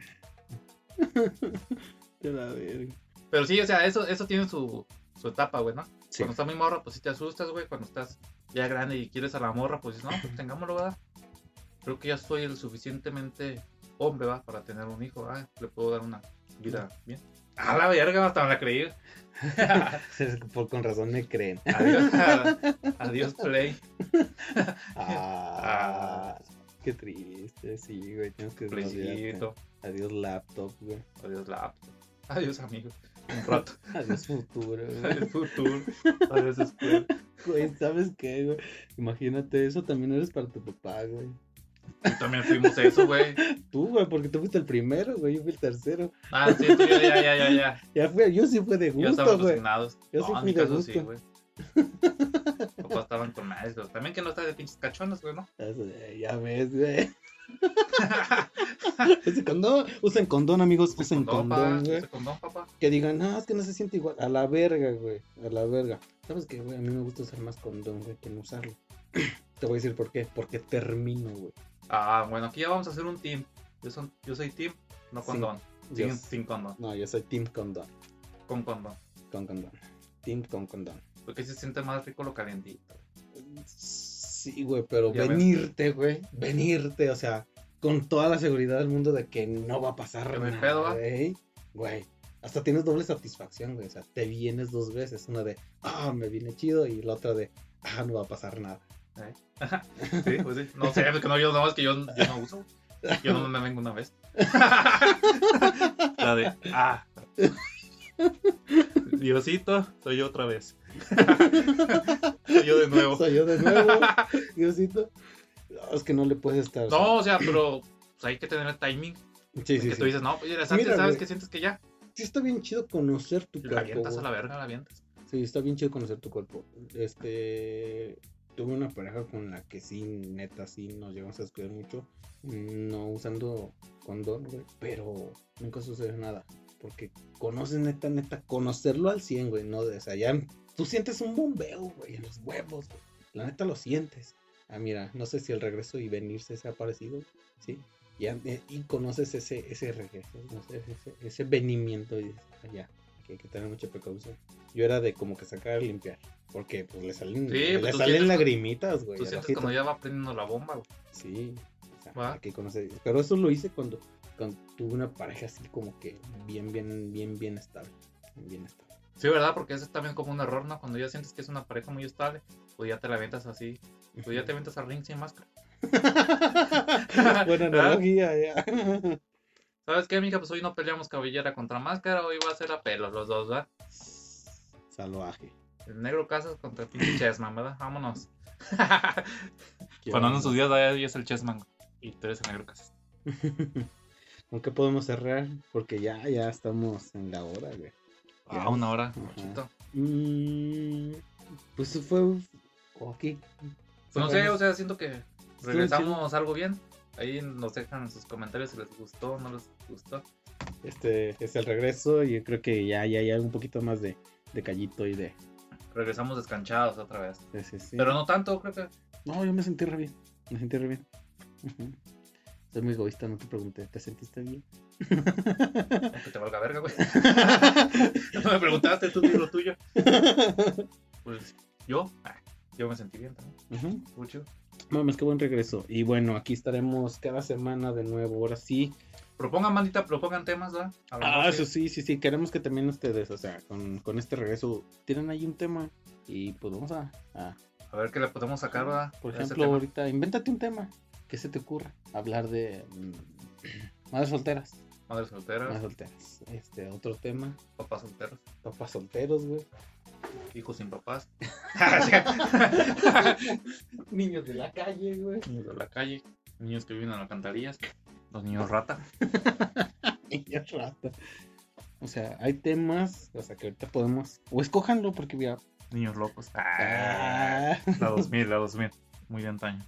Te la verga. Pero sí, o sea, eso, eso tiene su, su etapa, güey, ¿no? Sí. Cuando estás muy morra, pues sí te asustas, güey. Cuando estás ya grande y quieres a la morra, pues dices, no, pues tengámoslo, ¿verdad? Creo que ya soy el suficientemente hombre, ¿va? Para tener un hijo, ¿ah? Le puedo dar una vida bien. A la verga, hasta me la creí. Por con razón me creen. Adiós, adiós, Play. Ah, qué triste, sí, güey. Tengo que. Playcito. Adiós laptop, güey. Adiós, laptop. Adiós, amigos. Un rato. Adiós futuro, güey. Adiós, futuro. Adiós, escuela. Güey, ¿sabes qué, güey? Imagínate, eso también eres para tu papá, güey. También fuimos eso, güey. Tú, güey, porque tú fuiste el primero, güey. Yo fui el tercero. Ah, sí, tú ya, ya, ya, ya, ya. Ya fue, yo sí fue de gusto, güey. resignados. Yo no, sí en fui mi de caso gusto. sí, güey. Papás estaban con maestros. También que no está de pinches cachones, güey, ¿no? Eso, eh, Ya ves, güey. Ese condón, usen condón, amigos, usen Condón, condón, güey. use condón, papá. Que digan, no, es que no se siente igual. A la verga, güey. A la verga. ¿Sabes qué, güey? A mí me gusta usar más condón, güey, que no usarlo. Te voy a decir por qué. Porque termino, güey. Ah, bueno, aquí ya vamos a hacer un team. Yo, son, yo soy team, no condón. Yo- Sin, sin condón, No, yo soy team condón. con condón. Con condón. Team con condón. Porque se siente más rico lo calientito. Sí, güey, pero Ya venirte, güey. Venirte, o sea, con toda la seguridad del mundo de que no va a pasar Que nada, pedo, güey. Güey. Hasta tienes doble satisfacción, güey. O sea, te vienes dos veces. Una de, ah, me viene chido. Y la otra de, ah, no va a pasar nada. Sí, pues sí. No sé, porque no, yo no, es que yo, yo no uso. Yo no me vengo una vez. La de, ah. Diosito, soy yo otra vez. soy yo de nuevo. Soy yo de nuevo, Diosito. es que no le puedes estar. No, o sea, pero pues, hay que tener el timing. sí, sí, que sí. tú dices, no, pues antes, Mira, ¿sabes güey. que sientes que ya? Sí está bien chido conocer tu la cuerpo. avientas a la verga, la avientas. Sí, está bien chido conocer tu cuerpo. Este. Tuve una pareja con la que sí, neta, sí nos llegamos a descuidar mucho. No usando condón, güey. Pero nunca sucede nada. Porque conoces, neta, neta, conocerlo al 100, güey. No, o sea, ya tú sientes un bombeo, güey, en los huevos. La neta lo sientes. Ah, mira, no sé si el regreso y venirse se ha parecido, ¿sí? Ya, eh, y conoces ese, ese regreso, no sé, ese, ese venimiento y dices, ah, que hay que tener mucha precaución. Yo era de como que sacar y limpiar, porque pues le salen, Sí, le pues, salen lagrimitas, güey. Tú sientes cuando ya va prendiendo la bomba, güey. Sí, o sea, Va. hay que conocer. Pero eso lo hice cuando, cuando tuve una pareja así como que bien, bien, bien, bien estable. Bien estable. Sí, ¿verdad? Porque eso es también como un error, ¿no? Cuando ya sientes que es una pareja muy estable, pues ya te la avientas así. Pues ya te avientas al ring sin máscara. Buena analogía, ya. ¿Sabes qué, mija? Pues hoy no peleamos cabellera contra máscara, hoy va a ser a pelos los dos, ¿verdad? Salvaje. El negro Casas contra el pinche Chessman, ¿verdad? Vámonos. Cuando onda. sus días, ahí es el Chessman. Y tú eres el negro Casas. ¿Con qué podemos cerrar? Porque ya, ya estamos en la hora, güey. Ah, Ya. una hora. Mm, pues fue aquí. Pues no sé, o sea, siento que regresamos algo bien. Ahí nos dejan en sus comentarios si les gustó o no les gustó. Este es el regreso y yo creo que ya, ya hay un poquito más de, de callito y de. Regresamos descanchados otra vez. sí. Pero no tanto, creo que. No, yo me sentí re bien. Me sentí re bien. Soy muy egoísta, no te pregunté. ¿Te sentiste bien? Aunque te valga verga, güey. no me preguntaste, tú di lo tuyo. Pues yo, ah, yo me sentí bien también. Ujú. Estuvo chido. Mames, qué buen regreso. Y bueno, aquí estaremos cada semana de nuevo. Ahora sí. Propongan, bandita, propongan temas, ¿verdad? Ah, eso sí, sí, sí. Queremos que también ustedes, o sea, con, con este regreso, tienen ahí un tema. Y pues vamos a. a- A ver qué le podemos sacar, ¿verdad? por ejemplo, ahorita, invéntate un tema. ¿Qué se te ocurra? Hablar de. mm, madres solteras. Madres solteras, Madres solteras. Este, otro tema. papás solteros, Papás solteros, güey. hijos sin papás, Niños de la calle, güey. niños de la calle, niños que viven en alcantarillas, los niños rata. Niños rata. O sea, hay temas, o sea, que ahorita podemos. O escójanlo, porque ya. Niños locos. Ah, Ah, la 2000, la 2000. Muy de antaño.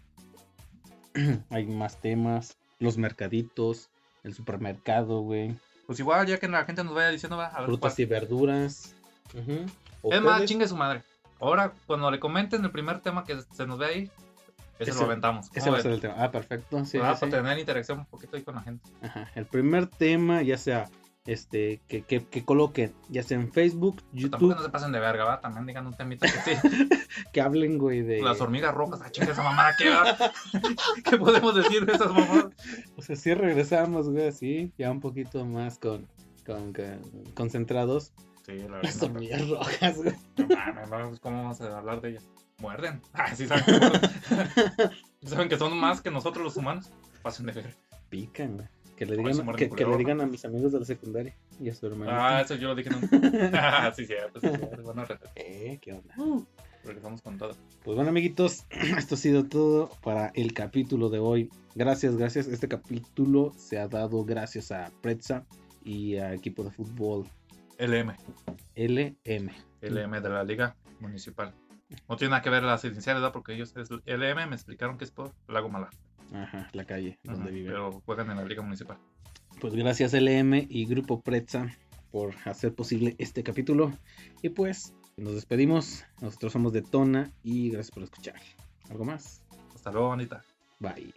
hay más temas. Los mercaditos. El supermercado, güey. Pues igual, ya que la gente nos vaya diciendo, va, a ver Frutas cuál. y verduras. Es más, chingue su madre. Ahora, cuando le comenten el primer tema que se nos ve ahí, ese Ese- lo aventamos. Ese ¿Cómo va a ser el tema. Ah, perfecto. Sí, ¿Verdad? sí, Para sí. tener interacción un poquito ahí con la gente. Ajá. El primer tema, ya sea este, que, que, que coloquen, ya sea en Facebook, Pero tampoco YouTube, no se pasen de verga, ¿va? También digan un temita que sí. que hablen, güey, de. Las hormigas rojas, ah, chinga esa mamada, ¿qué, va? ¿Qué podemos decir de esas mamadas? O sea, sí regresamos, güey, así, ya un poquito más con, con, con- concentrados. Sí, la Las verdad. hormigas rojas, güey. No mames, ¿cómo vamos a hablar de ellas? Muerden. Ah, sí saben. saben que son más que nosotros los humanos. Pasen de ver. Pican, güey. Que le digan, que, le digan a mis amigos de la secundaria y a su hermano. Ah, eso yo lo dije en un... Ah, sí, cierto, sí, cierto. Bueno, Eh, ¿qué onda? regresamos con todo. Pues bueno, amiguitos, esto ha sido todo para el capítulo de hoy. Gracias, gracias. Este capítulo se ha dado gracias a Pretza y a equipo de fútbol LM. LM. LM de la Liga Municipal. No tiene nada que ver las iniciales, ¿verdad? Porque ellos es LM, me explicaron que es por Lago Mala. Ajá, la calle donde Ujú, viven. Pero juegan en la Liga Municipal. Pues gracias LM y Grupo Pretza por hacer posible este capítulo. Y pues nos despedimos. Nosotros somos de Tona y gracias por escuchar. ¿Algo más? Hasta luego, bonita. Bye.